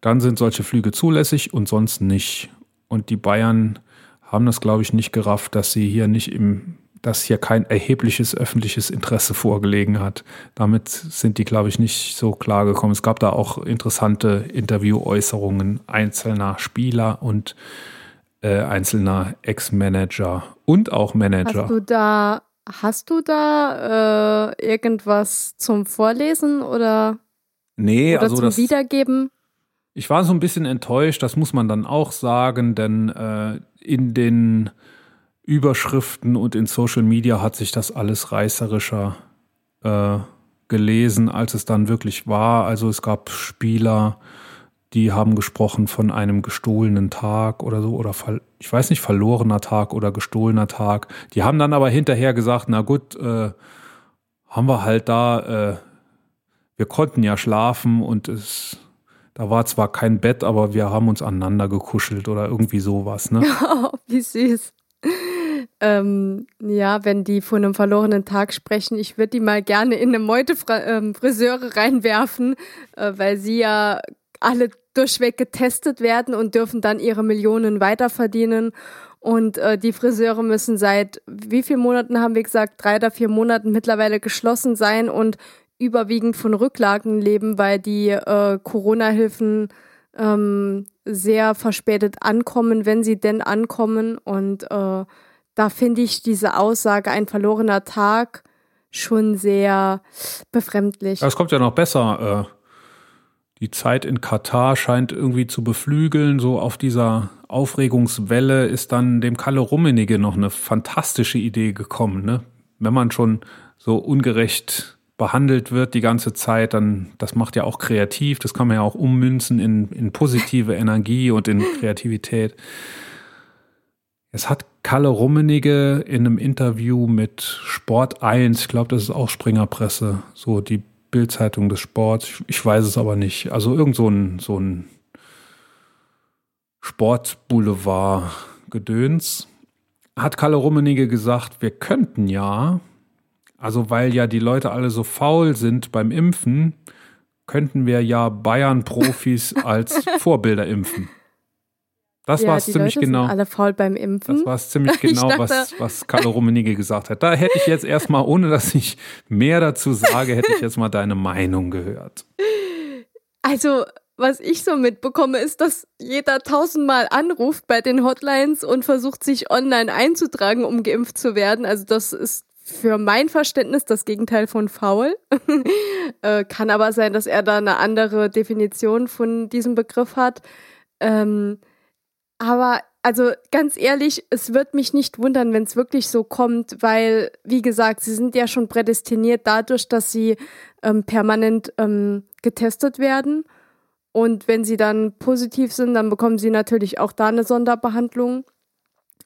Speaker 1: Dann sind solche Flüge zulässig und sonst nicht. Und die Bayern haben das, glaube ich, nicht gerafft, dass sie hier nicht im, dass hier kein erhebliches öffentliches Interesse vorgelegen hat. Damit sind die, glaube ich, nicht so klar gekommen. Es gab da auch interessante Interviewäußerungen einzelner Spieler und äh, einzelner Ex-Manager und auch Manager.
Speaker 2: Hast du da, hast du da äh, irgendwas zum Vorlesen oder,
Speaker 1: nee,
Speaker 2: oder
Speaker 1: also
Speaker 2: zum
Speaker 1: das,
Speaker 2: Wiedergeben?
Speaker 1: Ich war so ein bisschen enttäuscht, das muss man dann auch sagen, denn äh, in den Überschriften und in Social Media hat sich das alles reißerischer äh, gelesen, als es dann wirklich war. Also es gab Spieler, die haben gesprochen von einem gestohlenen Tag oder so, oder ich weiß nicht, verlorener Tag oder gestohlener Tag. Die haben dann aber hinterher gesagt, na gut, äh, haben wir halt da äh, wir konnten ja schlafen und es, da war zwar kein Bett, aber wir haben uns aneinander gekuschelt oder irgendwie sowas, ne? (laughs)
Speaker 2: Oh, wie süß. Ähm, ja, wenn die von einem verlorenen Tag sprechen, ich würde die mal gerne in eine Meute ähm, Friseure reinwerfen, äh, weil sie ja alle durchweg getestet werden und dürfen dann ihre Millionen weiterverdienen. Und äh, die Friseure müssen seit wie vielen Monaten haben wir gesagt, drei oder vier Monaten mittlerweile geschlossen sein und überwiegend von Rücklagen leben, weil die äh, Corona-Hilfen ähm, sehr verspätet ankommen, wenn sie denn ankommen. Und äh, da finde ich diese Aussage, ein verlorener Tag, schon sehr befremdlich.
Speaker 1: Es kommt ja noch besser. Äh, die Zeit in Katar scheint irgendwie zu beflügeln. So auf dieser Aufregungswelle ist dann dem Kalle Rummenigge noch eine fantastische Idee gekommen. Ne? Wenn man schon so ungerecht behandelt wird die ganze Zeit, dann das macht ja auch kreativ, das kann man ja auch ummünzen in, in positive Energie und in Kreativität. Es hat Kalle Rummenigge in einem Interview mit Sport 1, ich glaube, das ist auch Springerpresse, so die Bildzeitung des Sports, ich weiß es aber nicht. Also irgend so ein, so ein Sportboulevard-Gedöns. Hat Kalle Rummenigge gesagt, wir könnten ja, also weil ja die Leute alle so faul sind beim Impfen, könnten wir ja Bayern-Profis (laughs) als Vorbilder impfen. Das ja, war es ziemlich
Speaker 2: Leute
Speaker 1: genau.
Speaker 2: Sind alle faul beim Impfen.
Speaker 1: Das war es ziemlich (laughs) genau, dachte, was, was Carlo Rummenigge gesagt hat. Da hätte ich jetzt erstmal, ohne dass ich mehr dazu sage, hätte ich jetzt mal deine Meinung gehört.
Speaker 2: Also, was ich so mitbekomme, ist, dass jeder tausendmal anruft bei den Hotlines und versucht, sich online einzutragen, um geimpft zu werden. Also, das ist für mein Verständnis das Gegenteil von faul. (laughs) äh, kann aber sein, dass er da eine andere Definition von diesem Begriff hat. Ähm, aber also ganz ehrlich, es wird mich nicht wundern, wenn es wirklich so kommt, weil, wie gesagt, sie sind ja schon prädestiniert dadurch, dass sie ähm, permanent ähm, getestet werden. Und wenn sie dann positiv sind, dann bekommen sie natürlich auch da eine Sonderbehandlung.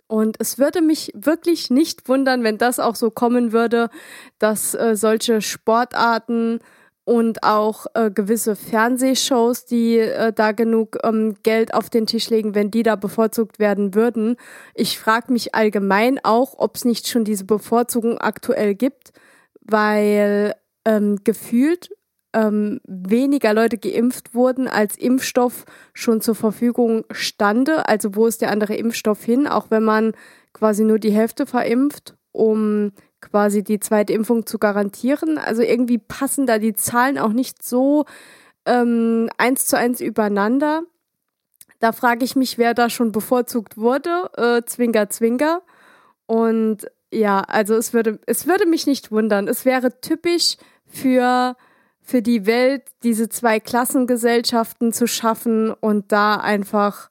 Speaker 2: Und es würde mich wirklich nicht wundern, wenn das auch so kommen würde, dass äh, solche Sportarten und auch äh, gewisse Fernsehshows, die äh, da genug ähm, Geld auf den Tisch legen, wenn die da bevorzugt werden würden. Ich frage mich allgemein auch, ob es nicht schon diese Bevorzugung aktuell gibt, weil ähm, gefühlt ähm, weniger Leute geimpft wurden, als Impfstoff schon zur Verfügung stande. Also wo ist der andere Impfstoff hin, auch wenn man quasi nur die Hälfte verimpft, um quasi die zweite Impfung zu garantieren. Also irgendwie passen da die Zahlen auch nicht so ähm, eins zu eins übereinander. Da frage ich mich, wer da schon bevorzugt wurde. Äh, Zwinker, Zwinker. Und ja, also es würde, es würde mich nicht wundern. Es wäre typisch für, für die Welt, diese zwei Klassengesellschaften zu schaffen und da einfach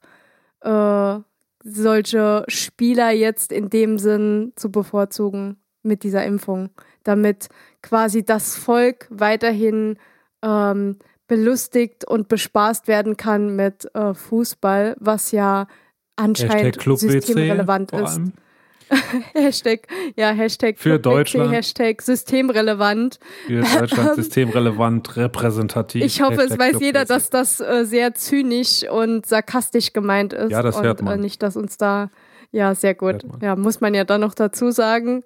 Speaker 2: äh, solche Spieler jetzt in dem Sinn zu bevorzugen mit dieser Impfung, damit quasi das Volk weiterhin ähm, belustigt und bespaßt werden kann mit äh, Fußball, was ja anscheinend systemrelevant ist. (laughs) Hashtag, ja, Hashtag
Speaker 1: für Deutschland.
Speaker 2: Hashtag systemrelevant.
Speaker 1: Für Deutschland systemrelevant, repräsentativ.
Speaker 2: Ich hoffe, Hashtag es weiß jeder, dass das äh, sehr zynisch und sarkastisch gemeint ist.
Speaker 1: Ja, das hört man.
Speaker 2: Und, äh, nicht, dass uns da, ja, sehr gut. Ja, muss man ja dann noch dazu sagen.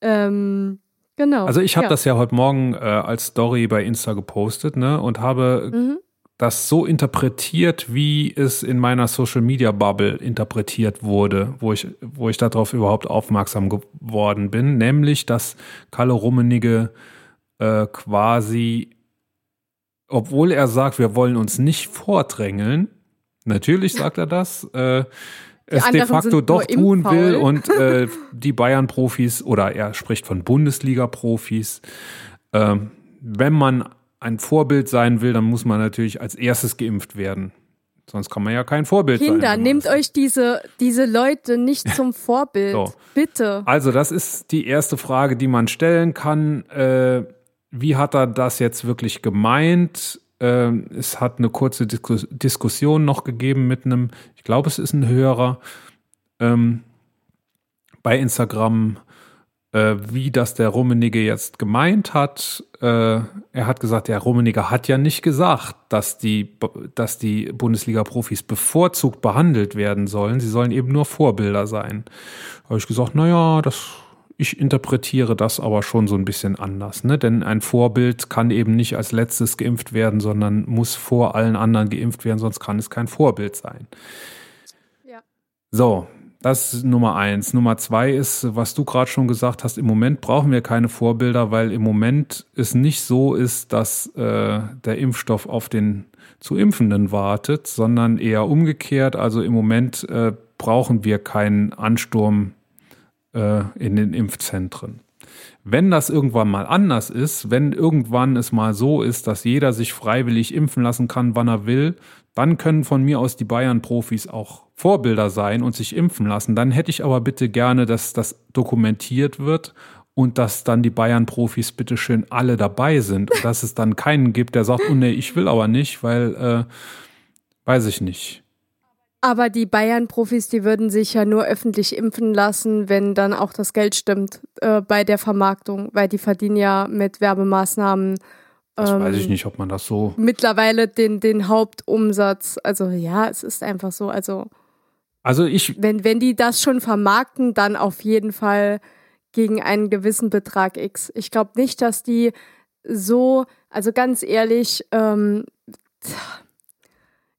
Speaker 2: Ähm, genau.
Speaker 1: Also ich habe ja. das ja heute Morgen äh, als Story bei Insta gepostet, ne, und habe mhm. Das so interpretiert, wie es in meiner Social Media Bubble interpretiert wurde, wo ich, wo ich darauf überhaupt aufmerksam geworden bin, nämlich, dass Kalle Rummenigge äh, quasi, obwohl er sagt, wir wollen uns nicht vordrängeln, natürlich sagt er das, äh, es de facto doch tun will und (laughs) äh, die Bayern-Profis oder er spricht von Bundesliga-Profis. Äh, wenn man ein Vorbild sein will, dann muss man natürlich als erstes geimpft werden. Sonst kann man ja kein Vorbild
Speaker 2: Kinder,
Speaker 1: sein.
Speaker 2: Kinder, nehmt euch diese, diese Leute nicht zum (laughs) Vorbild. so. Bitte.
Speaker 1: Also, das ist die erste Frage, die man stellen kann. Äh, wie hat er das jetzt wirklich gemeint? Ähm, es hat eine kurze Diskus Diskussion noch gegeben mit einem, ich glaube, es ist ein Hörer ähm, bei Instagram, äh, wie das der Rummenigge jetzt gemeint hat. Äh, er hat gesagt, der Rummenigge hat ja nicht gesagt, dass die, dass die Bundesliga-Profis bevorzugt behandelt werden sollen. Sie sollen eben nur Vorbilder sein. Da habe ich gesagt, naja, das, ich interpretiere das aber schon so ein bisschen anders. Ne? Denn ein Vorbild kann eben nicht als letztes geimpft werden, sondern muss vor allen anderen geimpft werden, sonst kann es kein Vorbild sein. Ja. So, das ist Nummer eins. Nummer zwei ist, was du gerade schon gesagt hast, im Moment brauchen wir keine Vorbilder, weil im Moment es nicht so ist, dass äh, der Impfstoff auf den zu Impfenden wartet, sondern eher umgekehrt. Also im Moment äh, brauchen wir keinen Ansturm äh, in den Impfzentren. Wenn das irgendwann mal anders ist, wenn irgendwann es mal so ist, dass jeder sich freiwillig impfen lassen kann, wann er will, dann können von mir aus die Bayern-Profis auch Vorbilder sein und sich impfen lassen. Dann hätte ich aber bitte gerne, dass das dokumentiert wird und dass dann die Bayern-Profis bitte schön alle dabei sind und dass es dann keinen gibt, der sagt, oh nee, ich will aber nicht, weil, äh, weiß ich nicht.
Speaker 2: Aber die Bayern-Profis, die würden sich ja nur öffentlich impfen lassen, wenn dann auch das Geld stimmt äh, bei der Vermarktung, weil die verdienen ja mit Werbemaßnahmen.
Speaker 1: Das ähm, weiß ich nicht, ob man das so.
Speaker 2: Mittlerweile den, den Hauptumsatz. Also ja, es ist einfach so. Also
Speaker 1: also ich.
Speaker 2: Wenn, wenn die das schon vermarkten, dann auf jeden Fall gegen einen gewissen Betrag X. Ich glaube nicht, dass die so, also ganz ehrlich, ähm,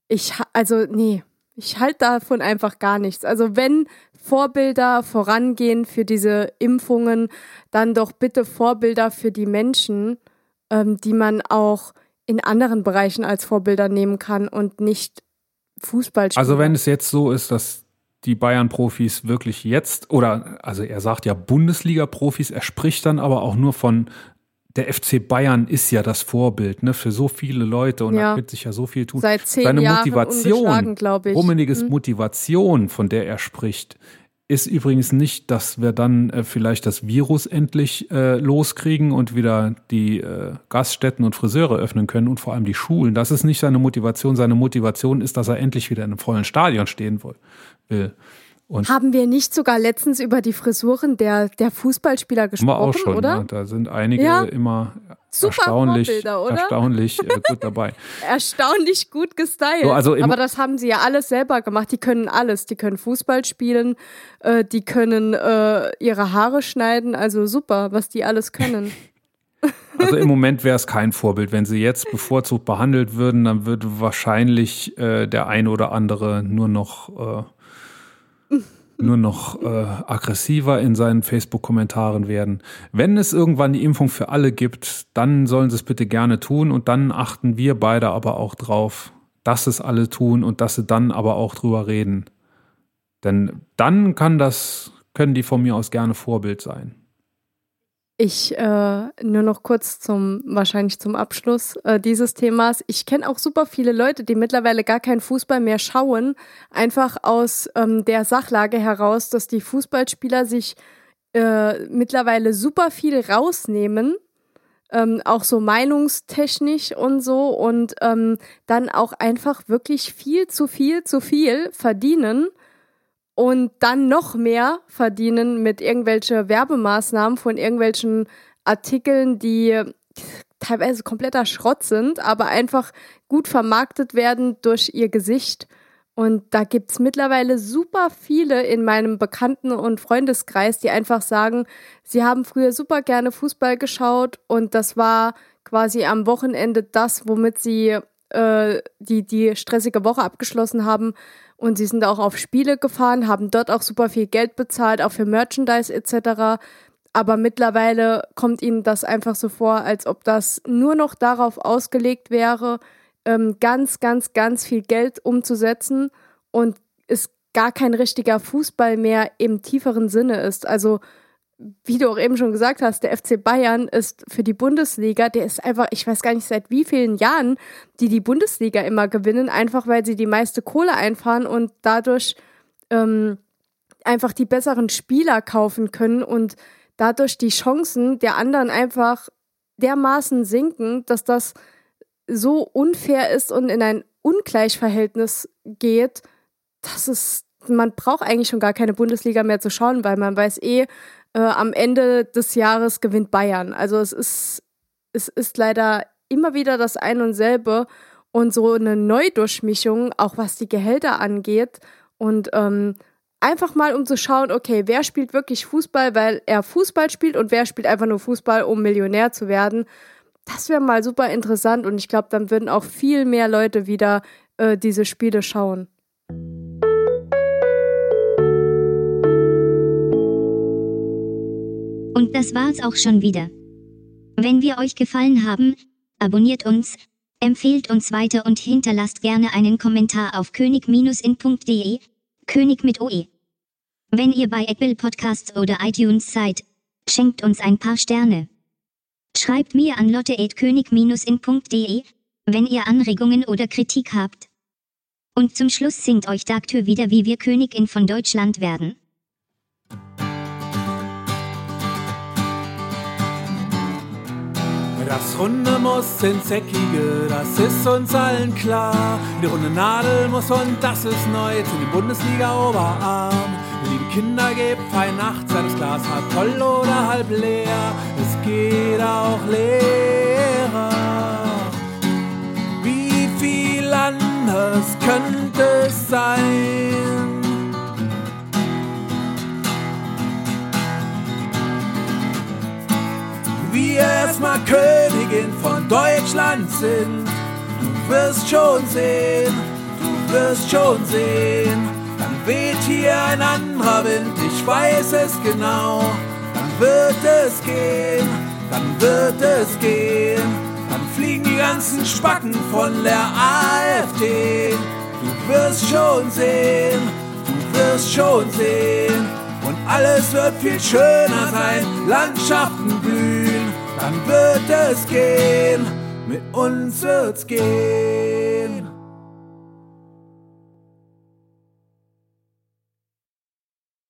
Speaker 2: ich, also nee, ich halte davon einfach gar nichts. Also wenn Vorbilder vorangehen für diese Impfungen, dann doch bitte Vorbilder für die Menschen, ähm, die man auch in anderen Bereichen als Vorbilder nehmen kann und nicht Fußballspieler.
Speaker 1: Also wenn es jetzt so ist, dass die Bayern-Profis wirklich jetzt, oder also er sagt ja Bundesliga-Profis, er spricht dann aber auch nur von der FC Bayern ist ja das Vorbild ne, für so viele Leute und ja. da wird sich ja so viel tun.
Speaker 2: Seit zehn Seine Jahren
Speaker 1: Motivation,
Speaker 2: glaube ich.
Speaker 1: Rummeniges hm. Motivation, von der er spricht, ist übrigens nicht, dass wir dann äh, vielleicht das Virus endlich äh, loskriegen und wieder die äh, Gaststätten und Friseure öffnen können und vor allem die Schulen. Das ist nicht seine Motivation. Seine Motivation ist, dass er endlich wieder in einem vollen Stadion stehen will.
Speaker 2: Und Haben wir nicht sogar letztens über die Frisuren der, der Fußballspieler gesprochen, wir auch schon, oder? Ja,
Speaker 1: da sind einige ja. immer Super erstaunlich, Vorbilder, oder? erstaunlich äh, gut dabei. (laughs)
Speaker 2: erstaunlich gut gestylt. So, also Aber das haben sie ja alles selber gemacht. Die können alles. Die können Fußball spielen, äh, die können äh, ihre Haare schneiden. Also super, was die alles können. (laughs)
Speaker 1: Also im Moment wäre es kein Vorbild. Wenn sie jetzt bevorzugt behandelt würden, dann würde wahrscheinlich äh, der ein oder andere nur noch äh, nur noch äh, aggressiver in seinen Facebook-Kommentaren werden. Wenn es irgendwann die Impfung für alle gibt, dann sollen sie es bitte gerne tun und dann achten wir beide aber auch drauf, dass es alle tun und dass sie dann aber auch drüber reden. Denn dann kann das, können die von mir aus gerne Vorbild sein.
Speaker 2: Ich äh, nur noch kurz zum, wahrscheinlich zum Abschluss äh, dieses Themas. Ich kenne auch super viele Leute, die mittlerweile gar keinen Fußball mehr schauen, einfach aus ähm, der Sachlage heraus, dass die Fußballspieler sich äh, mittlerweile super viel rausnehmen, ähm, auch so meinungstechnisch und so, und ähm, dann auch einfach wirklich viel zu viel zu viel verdienen und dann noch mehr verdienen mit irgendwelchen Werbemaßnahmen von irgendwelchen Artikeln, die teilweise kompletter Schrott sind, aber einfach gut vermarktet werden durch ihr Gesicht. Und da gibt's mittlerweile super viele in meinem Bekannten- und Freundeskreis, die einfach sagen, sie haben früher super gerne Fußball geschaut und das war quasi am Wochenende das, womit sie äh, die, die stressige Woche abgeschlossen haben. Und sie sind auch auf Spiele gefahren, haben dort auch super viel Geld bezahlt, auch für Merchandise etc. Aber mittlerweile kommt ihnen das einfach so vor, als ob das nur noch darauf ausgelegt wäre, ähm, ganz, ganz, ganz viel Geld umzusetzen und es gar kein richtiger Fußball mehr im tieferen Sinne ist. Also wie du auch eben schon gesagt hast, der FC Bayern ist für die Bundesliga, der ist einfach, ich weiß gar nicht seit wie vielen Jahren, die die Bundesliga immer gewinnen, einfach weil sie die meiste Kohle einfahren und dadurch ähm, einfach die besseren Spieler kaufen können und dadurch die Chancen der anderen einfach dermaßen sinken, dass das so unfair ist und in ein Ungleichverhältnis geht, dass es man braucht eigentlich schon gar keine Bundesliga mehr zu schauen, weil man weiß eh, äh, am Ende des Jahres gewinnt Bayern. Also es ist, es ist leider immer wieder das ein und selbe und so eine Neudurchmischung, auch was die Gehälter angeht. Und ähm, einfach mal um zu schauen, okay, wer spielt wirklich Fußball, weil er Fußball spielt und wer spielt einfach nur Fußball, um Millionär zu werden. Das wäre mal super interessant und ich glaube, dann würden auch viel mehr Leute wieder äh, diese Spiele schauen.
Speaker 3: Und das war's auch schon wieder. Wenn wir euch gefallen haben, abonniert uns, empfehlt uns weiter und hinterlasst gerne einen Kommentar auf könig-in.de, König mit OE. Wenn ihr bei Apple Podcasts oder iTunes seid, schenkt uns ein paar Sterne. Schreibt mir an lotte.könig-in.de, wenn ihr Anregungen oder Kritik habt. Und zum Schluss singt euch Dagtür wieder, wie wir Königin von Deutschland werden.
Speaker 1: Das Runde muss ins Eckige, das ist uns allen klar. Die runde Nadel muss und das ist neu zu den Bundesliga-Oberarm. Liebe Kinder, gebt fein Nacht, sei das Glas halb voll oder halb leer. Es geht auch leerer. Wie viel anders könnte es sein? Wir erstmal Königin von Deutschland sind. Du wirst schon sehen, du wirst schon sehen. Dann weht hier ein anderer Wind, ich weiß es genau. Dann wird es gehen, dann wird es gehen. Dann fliegen die ganzen Spacken von der AfD. Du wirst schon sehen, du wirst schon sehen. Und alles wird viel schöner sein, Landschaften blühen dann wird es gehen, mit uns wird's gehen.